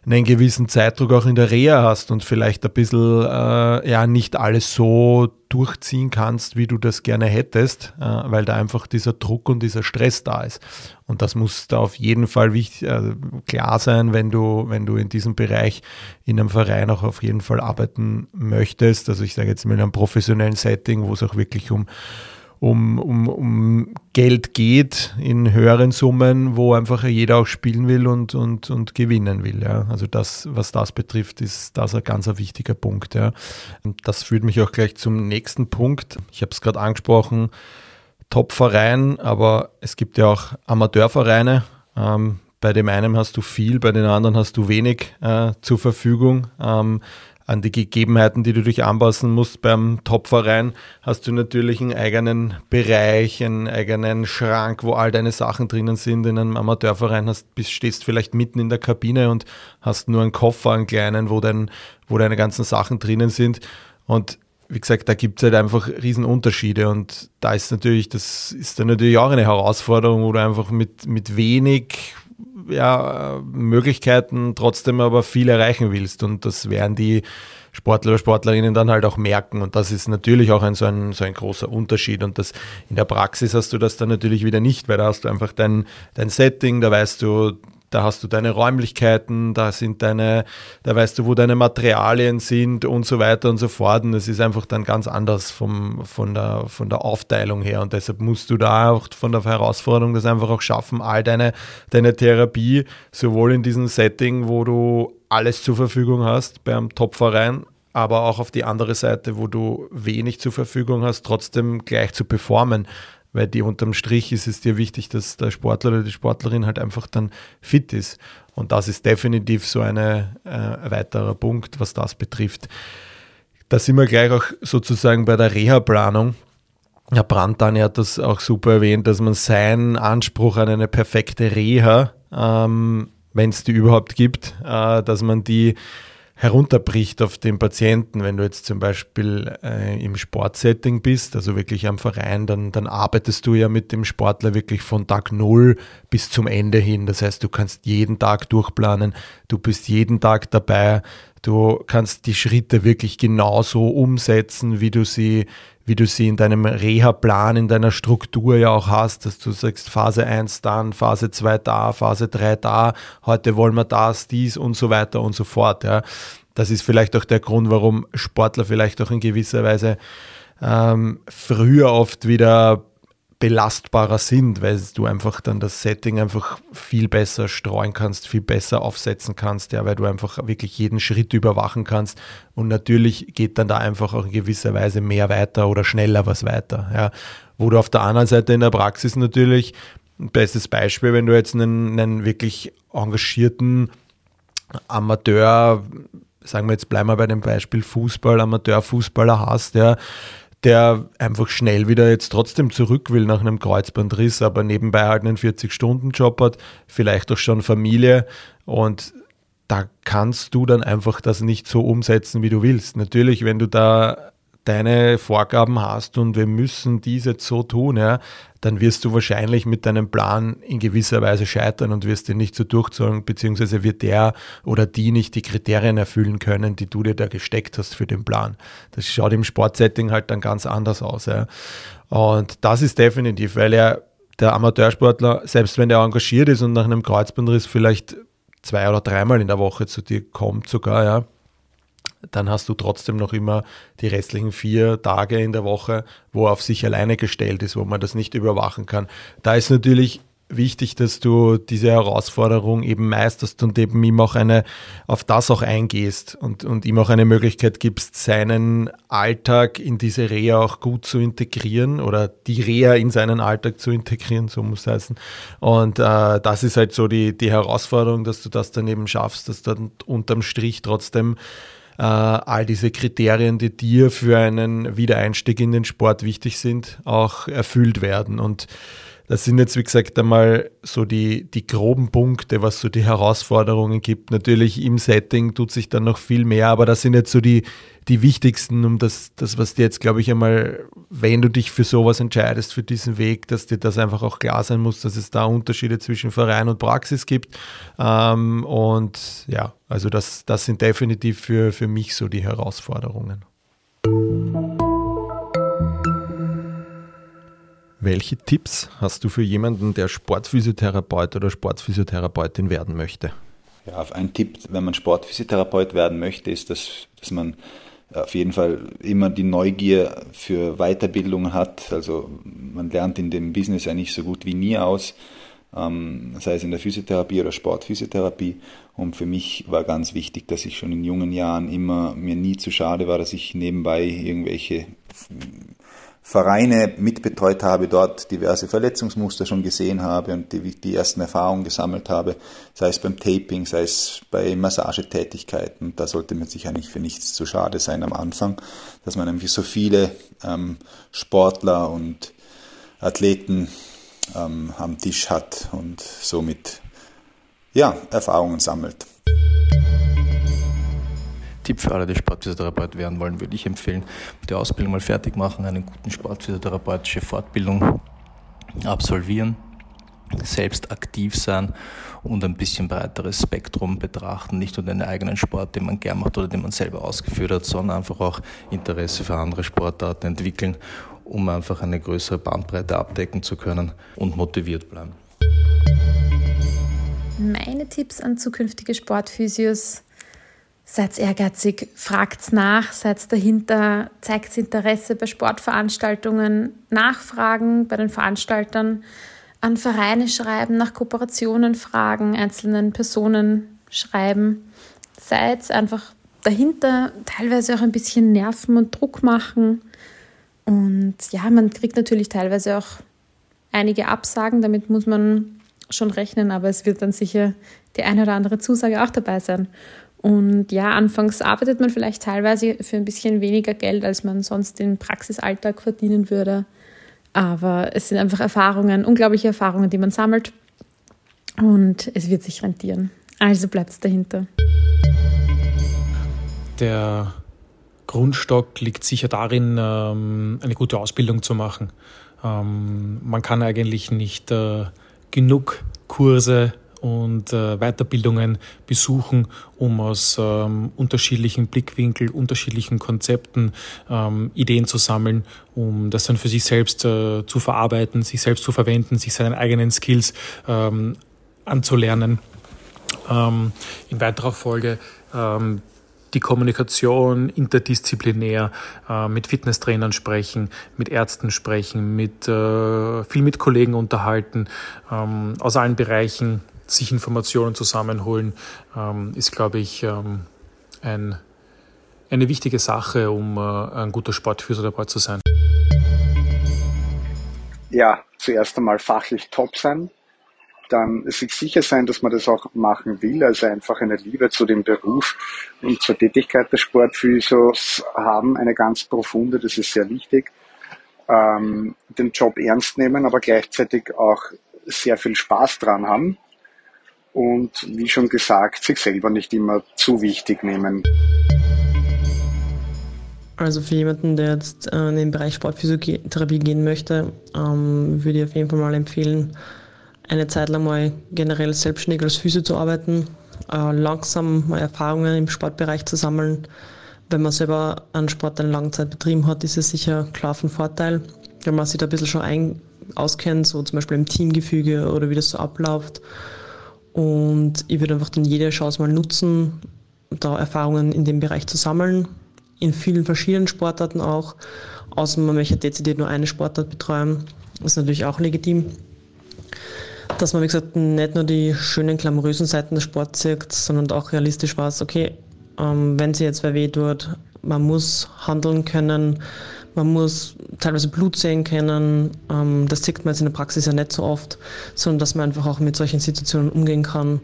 A: einen gewissen Zeitdruck auch in der Reha hast und vielleicht ein bisschen äh, ja nicht alles so durchziehen kannst, wie du das gerne hättest, äh, weil da einfach dieser Druck und dieser Stress da ist. Und das muss da auf jeden Fall wichtig, äh, klar sein, wenn du, wenn du in diesem Bereich in einem Verein auch auf jeden Fall arbeiten möchtest. Also ich sage jetzt mal in einem professionellen Setting, wo es auch wirklich um um, um, um Geld geht in höheren Summen, wo einfach jeder auch spielen will und, und, und gewinnen will. Ja. Also das, was das betrifft, ist das ein ganz wichtiger Punkt. Ja. Und das führt mich auch gleich zum nächsten Punkt. Ich habe es gerade angesprochen, Top-Verein, aber es gibt ja auch Amateurvereine. Ähm, bei dem einen hast du viel, bei den anderen hast du wenig äh, zur Verfügung. Ähm, an die Gegebenheiten, die du dich anpassen musst beim Topverein, hast du natürlich einen eigenen Bereich, einen eigenen Schrank, wo all deine Sachen drinnen sind. In einem Amateurverein hast, bist, stehst vielleicht mitten in der Kabine und hast nur einen Koffer, einen kleinen, wo, dein, wo deine ganzen Sachen drinnen sind. Und wie gesagt, da gibt es halt einfach Riesenunterschiede und da ist natürlich, das ist dann natürlich auch eine Herausforderung, wo du einfach mit, mit wenig ja, Möglichkeiten trotzdem aber viel erreichen willst. Und das werden die Sportler oder Sportlerinnen dann halt auch merken. Und das ist natürlich auch ein so, ein so ein großer Unterschied. Und das in der Praxis hast du das dann natürlich wieder nicht, weil da hast du einfach dein, dein Setting, da weißt du, da hast du deine Räumlichkeiten, da sind deine, da weißt du, wo deine Materialien sind und so weiter und so fort. Und es ist einfach dann ganz anders vom, von, der, von der Aufteilung her. Und deshalb musst du da auch von der Herausforderung das einfach auch schaffen, all deine, deine Therapie, sowohl in diesem Setting, wo du alles zur Verfügung hast beim Topverein, aber auch auf die andere Seite, wo du wenig zur Verfügung hast, trotzdem gleich zu performen weil die unterm Strich ist es dir wichtig, dass der Sportler oder die Sportlerin halt einfach dann fit ist. Und das ist definitiv so ein äh, weiterer Punkt, was das betrifft. da sind wir gleich auch sozusagen bei der Reha-Planung. Herr Brandtani hat das auch super erwähnt, dass man seinen Anspruch an eine perfekte Reha, ähm, wenn es die überhaupt gibt, äh, dass man die herunterbricht auf den Patienten. Wenn du jetzt zum Beispiel äh, im Sportsetting bist, also wirklich am Verein, dann, dann arbeitest du ja mit dem Sportler wirklich von Tag Null bis zum Ende hin. Das heißt, du kannst jeden Tag durchplanen, du bist jeden Tag dabei, du kannst die Schritte wirklich genauso umsetzen, wie du sie wie du sie in deinem Reha-Plan, in deiner Struktur ja auch hast, dass du sagst, Phase 1 dann, Phase 2 da, Phase 3 da, heute wollen wir das, dies und so weiter und so fort. Ja. Das ist vielleicht auch der Grund, warum Sportler vielleicht auch in gewisser Weise ähm, früher oft wieder belastbarer sind, weil du einfach dann das Setting einfach viel besser streuen kannst, viel besser aufsetzen kannst, ja, weil du einfach wirklich jeden Schritt überwachen kannst und natürlich geht dann da einfach auch in gewisser Weise mehr weiter oder schneller was weiter, ja. Wo du auf der anderen Seite in der Praxis natürlich, ein bestes Beispiel, wenn du jetzt einen, einen wirklich engagierten Amateur, sagen wir jetzt bleiben wir bei dem Beispiel Fußball, Amateurfußballer hast, ja, der einfach schnell wieder jetzt trotzdem zurück will nach einem Kreuzbandriss, aber nebenbei halt einen 40-Stunden-Job hat, vielleicht auch schon Familie und da kannst du dann einfach das nicht so umsetzen, wie du willst. Natürlich, wenn du da deine Vorgaben hast und wir müssen dies jetzt so tun, ja, dann wirst du wahrscheinlich mit deinem Plan in gewisser Weise scheitern und wirst den nicht so durchzogen, beziehungsweise wird der oder die nicht die Kriterien erfüllen können, die du dir da gesteckt hast für den Plan. Das schaut im Sportsetting halt dann ganz anders aus. Ja. Und das ist definitiv, weil er der Amateursportler, selbst wenn er engagiert ist und nach einem Kreuzbandriss vielleicht zwei oder dreimal in der Woche zu dir kommt sogar, ja, dann hast du trotzdem noch immer die restlichen vier Tage in der Woche, wo er auf sich alleine gestellt ist, wo man das nicht überwachen kann. Da ist natürlich wichtig, dass du diese Herausforderung eben meisterst und eben ihm auch eine, auf das auch eingehst und, und ihm auch eine Möglichkeit gibst, seinen Alltag in diese Reha auch gut zu integrieren oder die Reha in seinen Alltag zu integrieren, so muss es heißen. Und äh, das ist halt so die, die Herausforderung, dass du das dann eben schaffst, dass dann unterm Strich trotzdem all diese Kriterien, die dir für einen Wiedereinstieg in den Sport wichtig sind, auch erfüllt werden. Und das sind jetzt, wie gesagt, einmal so die, die groben Punkte, was so die Herausforderungen gibt. Natürlich im Setting tut sich dann noch viel mehr, aber das sind jetzt so die, die wichtigsten, um das, das, was dir jetzt, glaube ich, einmal, wenn du dich für sowas entscheidest, für diesen Weg, dass dir das einfach auch klar sein muss, dass es da Unterschiede zwischen Verein und Praxis gibt. Ähm, und ja, also das, das sind definitiv für, für mich so die Herausforderungen. Welche Tipps hast du für jemanden, der Sportphysiotherapeut oder Sportphysiotherapeutin werden möchte?
B: Ja, ein Tipp, wenn man Sportphysiotherapeut werden möchte, ist, dass, dass man auf jeden Fall immer die Neugier für Weiterbildung hat. Also man lernt in dem Business eigentlich so gut wie nie aus, ähm, sei es in der Physiotherapie oder Sportphysiotherapie. Und für mich war ganz wichtig, dass ich schon in jungen Jahren immer mir nie zu schade war, dass ich nebenbei irgendwelche Vereine mitbetreut habe, dort diverse Verletzungsmuster schon gesehen habe und die, die ersten Erfahrungen gesammelt habe, sei es beim Taping, sei es bei Massagetätigkeiten. Da sollte man sich eigentlich für nichts zu schade sein am Anfang, dass man irgendwie so viele ähm, Sportler und Athleten ähm, am Tisch hat und somit ja, Erfahrungen sammelt.
C: Tipp für alle, die Sportphysiotherapeut werden wollen, würde ich empfehlen, die Ausbildung mal fertig machen, eine guten sportphysiotherapeutische Fortbildung absolvieren, selbst aktiv sein und ein bisschen breiteres Spektrum betrachten, nicht nur den eigenen Sport, den man gern macht oder den man selber ausgeführt hat, sondern einfach auch Interesse für andere Sportarten entwickeln, um einfach eine größere Bandbreite abdecken zu können und motiviert bleiben.
D: Meine Tipps an zukünftige Sportphysios Seid ehrgeizig, fragt nach, seid dahinter, zeigt Interesse bei Sportveranstaltungen, nachfragen bei den Veranstaltern, an Vereine schreiben, nach Kooperationen fragen, einzelnen Personen schreiben. Seid einfach dahinter, teilweise auch ein bisschen nerven und Druck machen. Und ja, man kriegt natürlich teilweise auch einige Absagen, damit muss man schon rechnen, aber es wird dann sicher die eine oder andere Zusage auch dabei sein. Und ja, anfangs arbeitet man vielleicht teilweise für ein bisschen weniger Geld, als man sonst im Praxisalltag verdienen würde. Aber es sind einfach Erfahrungen, unglaubliche Erfahrungen, die man sammelt. Und es wird sich rentieren. Also bleibt es dahinter.
E: Der Grundstock liegt sicher darin, ähm, eine gute Ausbildung zu machen. Ähm, man kann eigentlich nicht äh, genug Kurse und äh, Weiterbildungen besuchen, um aus ähm, unterschiedlichen Blickwinkeln, unterschiedlichen Konzepten ähm, Ideen zu sammeln, um das dann für sich selbst äh, zu verarbeiten, sich selbst zu verwenden, sich seinen eigenen Skills ähm, anzulernen. Ähm, in weiterer Folge ähm, die Kommunikation interdisziplinär, äh, mit Fitnesstrainern sprechen, mit Ärzten sprechen, mit äh, viel mit Kollegen unterhalten, ähm, aus allen Bereichen sich Informationen zusammenholen, ähm, ist, glaube ich, ähm, ein, eine wichtige Sache, um äh, ein guter Sportphysiotherapeut zu sein.
F: Ja, zuerst einmal fachlich top sein, dann sich sicher sein, dass man das auch machen will, also einfach eine Liebe zu dem Beruf und zur Tätigkeit des Sportphysios haben, eine ganz profunde, das ist sehr wichtig. Ähm, den Job ernst nehmen, aber gleichzeitig auch sehr viel Spaß dran haben und wie schon gesagt, sich selber nicht immer zu wichtig nehmen.
G: Also für jemanden, der jetzt äh, in den Bereich Sportphysiotherapie gehen möchte, ähm, würde ich auf jeden Fall mal empfehlen, eine Zeit lang mal generell selbstständig als Physio zu arbeiten, äh, langsam mal Erfahrungen im Sportbereich zu sammeln. Wenn man selber einen Sport eine lange Zeit betrieben hat, ist es sicher klar von Vorteil. Wenn man sich da ein bisschen schon ein auskennt, so zum Beispiel im Teamgefüge oder wie das so abläuft. Und ich würde einfach dann jede Chance mal nutzen, da Erfahrungen in dem Bereich zu sammeln. In vielen verschiedenen Sportarten auch. Außer man möchte dezidiert nur eine Sportart betreuen. Das ist natürlich auch legitim dass man, wie gesagt, nicht nur die schönen, glamourösen Seiten des Sports sieht, sondern auch realistisch weiß, okay, ähm, wenn sie jetzt wer weh tut, man muss handeln können, man muss teilweise Blut sehen können. Ähm, das sieht man jetzt in der Praxis ja nicht so oft, sondern dass man einfach auch mit solchen Situationen umgehen kann,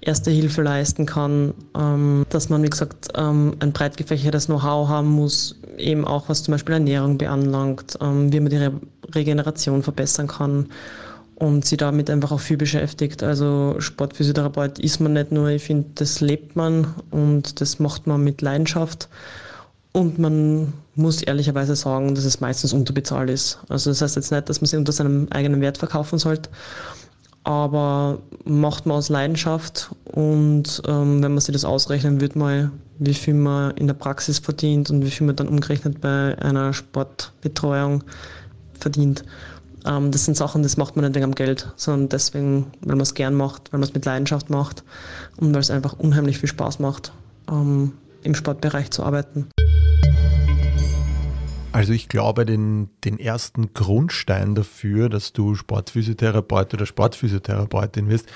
G: erste Hilfe leisten kann, ähm, dass man, wie gesagt, ähm, ein breit gefächertes Know-how haben muss, eben auch was zum Beispiel Ernährung beanlangt, ähm, wie man die Re Regeneration verbessern kann und sich damit einfach auch viel beschäftigt. Also Sportphysiotherapeut ist man nicht nur, ich finde, das lebt man und das macht man mit Leidenschaft. Und man muss ehrlicherweise sagen, dass es meistens unterbezahlt ist. Also das heißt jetzt nicht, dass man sie unter seinem eigenen Wert verkaufen sollte, aber macht man aus Leidenschaft und ähm, wenn man sich das ausrechnen wird mal, wie viel man in der Praxis verdient und wie viel man dann umgerechnet bei einer Sportbetreuung verdient. Ähm, das sind Sachen, das macht man nicht wegen am Geld, sondern deswegen, weil man es gern macht, weil man es mit Leidenschaft macht und weil es einfach unheimlich viel Spaß macht, ähm, im Sportbereich zu arbeiten.
A: Also ich glaube, den, den ersten Grundstein dafür, dass du Sportphysiotherapeut oder Sportphysiotherapeutin wirst,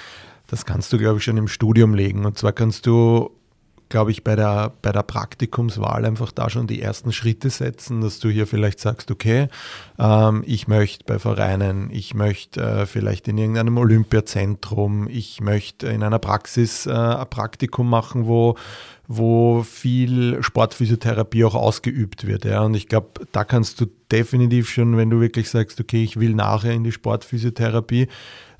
A: das kannst du, glaube ich, schon im Studium legen. Und zwar kannst du glaube ich, bei der, bei der Praktikumswahl einfach da schon die ersten Schritte setzen, dass du hier vielleicht sagst, okay, ähm, ich möchte bei Vereinen, ich möchte äh, vielleicht in irgendeinem Olympiazentrum, ich möchte in einer Praxis äh, ein Praktikum machen, wo, wo viel Sportphysiotherapie auch ausgeübt wird. Ja. Und ich glaube, da kannst du definitiv schon, wenn du wirklich sagst, okay, ich will nachher in die Sportphysiotherapie,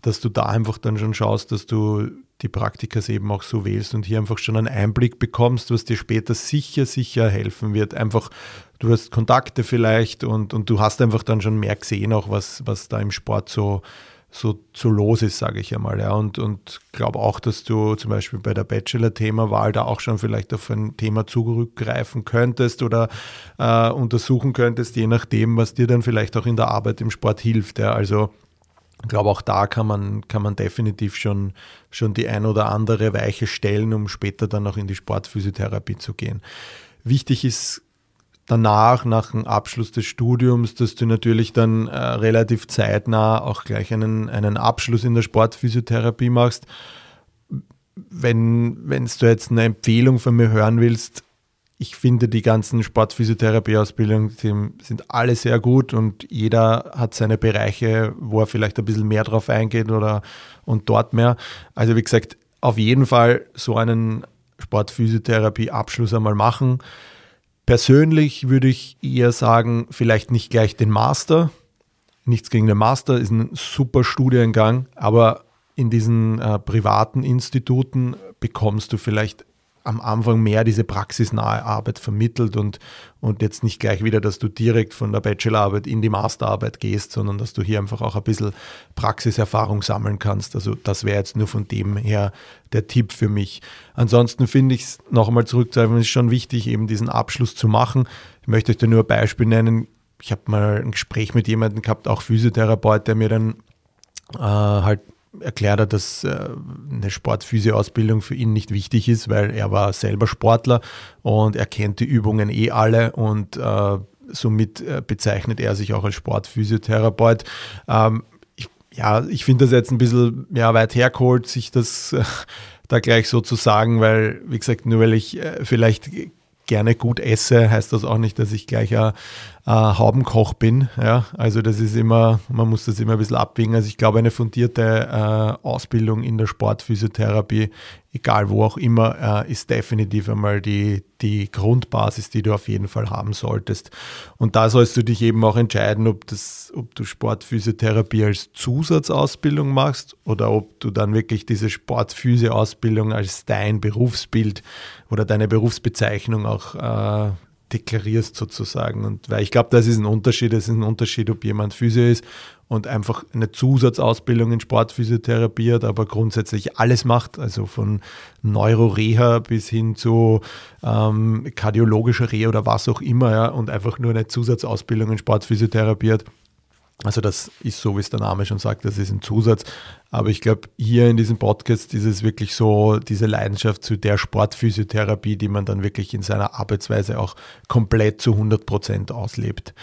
A: dass du da einfach dann schon schaust, dass du die Praktikas eben auch so wählst und hier einfach schon einen Einblick bekommst, was dir später sicher, sicher helfen wird. Einfach, du hast Kontakte vielleicht und, und du hast einfach dann schon mehr gesehen, auch was, was da im Sport so, so, so los ist, sage ich einmal. Ja. Und, und glaube auch, dass du zum Beispiel bei der Bachelor-Themawahl da auch schon vielleicht auf ein Thema zurückgreifen könntest oder äh, untersuchen könntest, je nachdem, was dir dann vielleicht auch in der Arbeit im Sport hilft. Ja. Also ich glaube, auch da kann man, kann man definitiv schon, schon die ein oder andere Weiche stellen, um später dann auch in die Sportphysiotherapie zu gehen. Wichtig ist danach, nach dem Abschluss des Studiums, dass du natürlich dann äh, relativ zeitnah auch gleich einen, einen Abschluss in der Sportphysiotherapie machst. Wenn, wenn du jetzt eine Empfehlung von mir hören willst, ich finde, die ganzen Sportphysiotherapie-Ausbildungen sind alle sehr gut und jeder hat seine Bereiche, wo er vielleicht ein bisschen mehr drauf eingeht oder und dort mehr. Also wie gesagt, auf jeden Fall so einen, Sportphysiotherapie-Abschluss einmal machen. Persönlich würde ich eher sagen, vielleicht nicht gleich den Master. Nichts gegen den Master, ist ein super Studiengang, aber in diesen äh, privaten Instituten bekommst du vielleicht am Anfang mehr diese praxisnahe Arbeit vermittelt und, und jetzt nicht gleich wieder, dass du direkt von der Bachelorarbeit in die Masterarbeit gehst, sondern dass du hier einfach auch ein bisschen Praxiserfahrung sammeln kannst. Also das wäre jetzt nur von dem her der Tipp für mich. Ansonsten finde ich es noch einmal zurückzuhalten, ist schon wichtig, eben diesen Abschluss zu machen. Ich möchte euch da nur ein Beispiel nennen. Ich habe mal ein Gespräch mit jemandem gehabt, auch Physiotherapeut, der mir dann äh, halt erklärt er, dass äh, eine Sportphysio-Ausbildung für ihn nicht wichtig ist, weil er war selber Sportler und er kennt die Übungen eh alle und äh, somit äh, bezeichnet er sich auch als Sportphysiotherapeut. Ähm, ich, ja, ich finde das jetzt ein bisschen ja, weit hergeholt, sich das äh, da gleich so zu sagen, weil, wie gesagt, nur weil ich äh, vielleicht gerne gut esse, heißt das auch nicht, dass ich gleich ein, ein Haubenkoch bin. Ja? Also das ist immer, man muss das immer ein bisschen abwägen. Also ich glaube, eine fundierte äh, Ausbildung in der Sportphysiotherapie egal wo auch immer, äh, ist definitiv einmal die, die Grundbasis, die du auf jeden Fall haben solltest. Und da sollst du dich eben auch entscheiden, ob, das, ob du Sportphysiotherapie als Zusatzausbildung machst oder ob du dann wirklich diese Sportphysio-Ausbildung als dein Berufsbild oder deine Berufsbezeichnung auch äh, deklarierst sozusagen. Und weil ich glaube, das ist ein Unterschied. Es ist ein Unterschied, ob jemand Physio ist und einfach eine Zusatzausbildung in Sportphysiotherapie hat, aber grundsätzlich alles macht, also von Neuroreha bis hin zu ähm, kardiologischer Reha oder was auch immer, ja, und einfach nur eine Zusatzausbildung in Sportphysiotherapie hat. Also das ist so, wie es der Name schon sagt, das ist ein Zusatz. Aber ich glaube, hier in diesem Podcast ist es wirklich so diese Leidenschaft zu der Sportphysiotherapie, die man dann wirklich in seiner Arbeitsweise auch komplett zu 100 Prozent auslebt.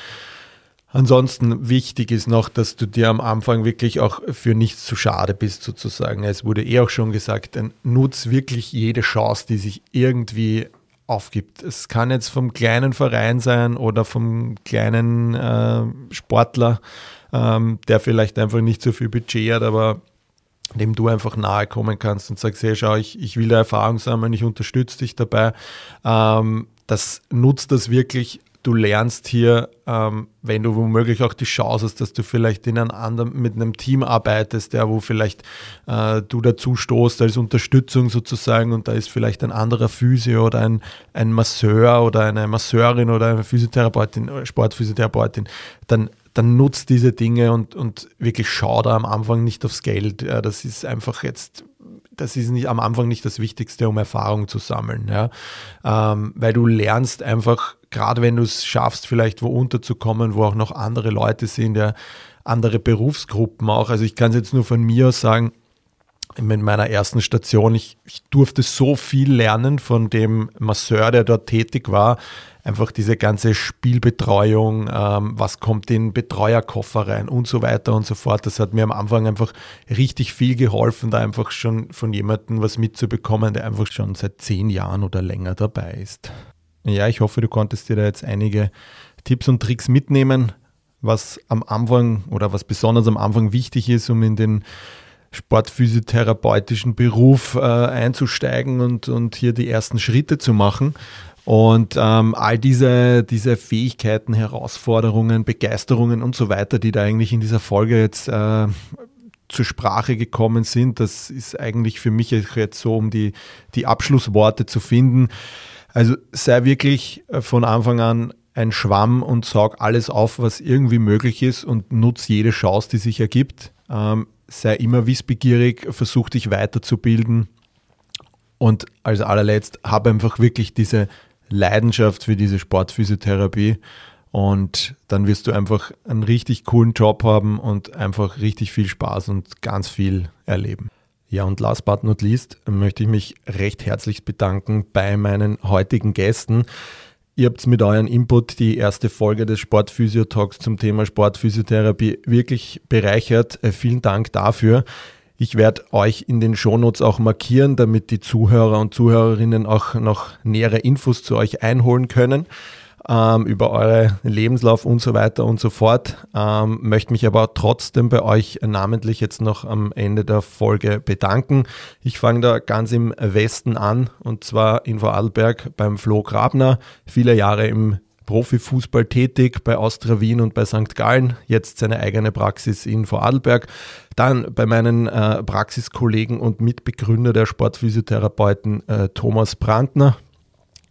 A: Ansonsten wichtig ist noch, dass du dir am Anfang wirklich auch für nichts zu schade bist, sozusagen. Es wurde eh auch schon gesagt, nutz wirklich jede Chance, die sich irgendwie aufgibt. Es kann jetzt vom kleinen Verein sein oder vom kleinen äh, Sportler, ähm, der vielleicht einfach nicht so viel Budget hat, aber dem du einfach nahe kommen kannst und sagst, hey, schau, ich, ich will da Erfahrung sammeln, ich unterstütze dich dabei. Ähm, das nutzt das wirklich du lernst hier, ähm, wenn du womöglich auch die Chance hast, dass du vielleicht in einem anderen, mit einem Team arbeitest, ja, wo vielleicht äh, du dazu stoßt als Unterstützung sozusagen und da ist vielleicht ein anderer Physio oder ein, ein Masseur oder eine Masseurin oder eine Physiotherapeutin, Sportphysiotherapeutin, dann dann nutzt diese Dinge und, und wirklich schau da am Anfang nicht aufs Geld. Ja, das ist einfach jetzt das ist nicht, am Anfang nicht das Wichtigste, um Erfahrung zu sammeln. Ja? Ähm, weil du lernst einfach, gerade wenn du es schaffst, vielleicht wo unterzukommen, wo auch noch andere Leute sind, ja, andere Berufsgruppen auch. Also ich kann es jetzt nur von mir aus sagen, in meiner ersten Station, ich, ich durfte so viel lernen von dem Masseur, der dort tätig war einfach diese ganze Spielbetreuung, ähm, was kommt in Betreuerkoffer rein und so weiter und so fort. Das hat mir am Anfang einfach richtig viel geholfen, da einfach schon von jemandem was mitzubekommen, der einfach schon seit zehn Jahren oder länger dabei ist. Ja, ich hoffe, du konntest dir da jetzt einige Tipps und Tricks mitnehmen, was am Anfang oder was besonders am Anfang wichtig ist, um in den sportphysiotherapeutischen Beruf äh, einzusteigen und, und hier die ersten Schritte zu machen. Und ähm, all diese, diese Fähigkeiten, Herausforderungen, Begeisterungen und so weiter, die da eigentlich in dieser Folge jetzt äh, zur Sprache gekommen sind, das ist eigentlich für mich jetzt so, um die, die Abschlussworte zu finden. Also sei wirklich äh, von Anfang an ein Schwamm und saug alles auf, was irgendwie möglich ist und nutz jede Chance, die sich ergibt. Ähm, sei immer wissbegierig, versuch dich weiterzubilden. Und als allerletzt, habe einfach wirklich diese Leidenschaft für diese Sportphysiotherapie und dann wirst du einfach einen richtig coolen Job haben und einfach richtig viel Spaß und ganz viel erleben. Ja, und last but not least möchte ich mich recht herzlich bedanken bei meinen heutigen Gästen. Ihr habt mit euren Input die erste Folge des Sportphysio-Talks zum Thema Sportphysiotherapie wirklich bereichert. Äh, vielen Dank dafür. Ich werde euch in den Shownotes auch markieren, damit die Zuhörer und Zuhörerinnen auch noch nähere Infos zu euch einholen können. Ähm, über eure Lebenslauf und so weiter und so fort. Ähm, möchte mich aber trotzdem bei euch namentlich jetzt noch am Ende der Folge bedanken. Ich fange da ganz im Westen an und zwar in Vorarlberg beim Flo Grabner, viele Jahre im Profifußball tätig bei Austria Wien und bei St. Gallen, jetzt seine eigene Praxis in Vorarlberg. Dann bei meinen äh, Praxiskollegen und Mitbegründer der Sportphysiotherapeuten äh, Thomas Brandner,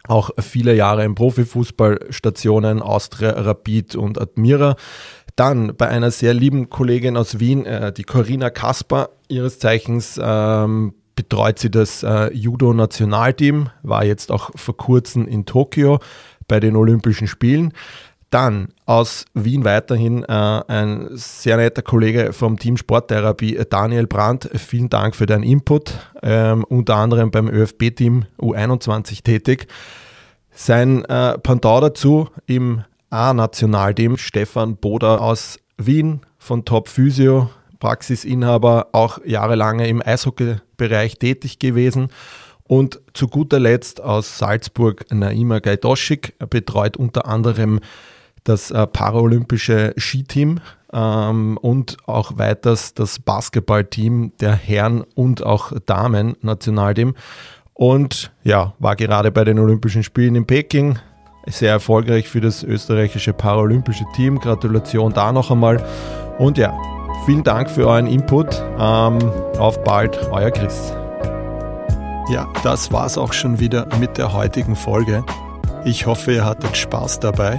A: auch viele Jahre im Profifußballstationen Austria, Rapid und Admira. Dann bei einer sehr lieben Kollegin aus Wien, äh, die Corinna Kasper, ihres Zeichens ähm, betreut sie das äh, Judo-Nationalteam, war jetzt auch vor kurzem in Tokio bei den Olympischen Spielen. Dann aus Wien weiterhin äh, ein sehr netter Kollege vom Team Sporttherapie, Daniel Brandt. Vielen Dank für deinen Input, ähm, unter anderem beim ÖFB-Team U21 tätig. Sein äh, Pendant dazu im A-Nationalteam, Stefan Boder aus Wien von Top Physio, Praxisinhaber, auch jahrelang im Eishockeybereich tätig gewesen. Und zu guter Letzt aus Salzburg Naima Gajdoschik betreut unter anderem das äh, paralympische Skiteam ähm, und auch weiters das Basketballteam der Herren und auch Damen Nationalteam. Und ja, war gerade bei den Olympischen Spielen in Peking. Sehr erfolgreich für das österreichische paralympische Team. Gratulation da noch einmal. Und ja, vielen Dank für euren Input. Ähm, auf bald, euer Chris. Ja, das war's auch schon wieder mit der heutigen Folge. Ich hoffe, ihr hattet Spaß dabei.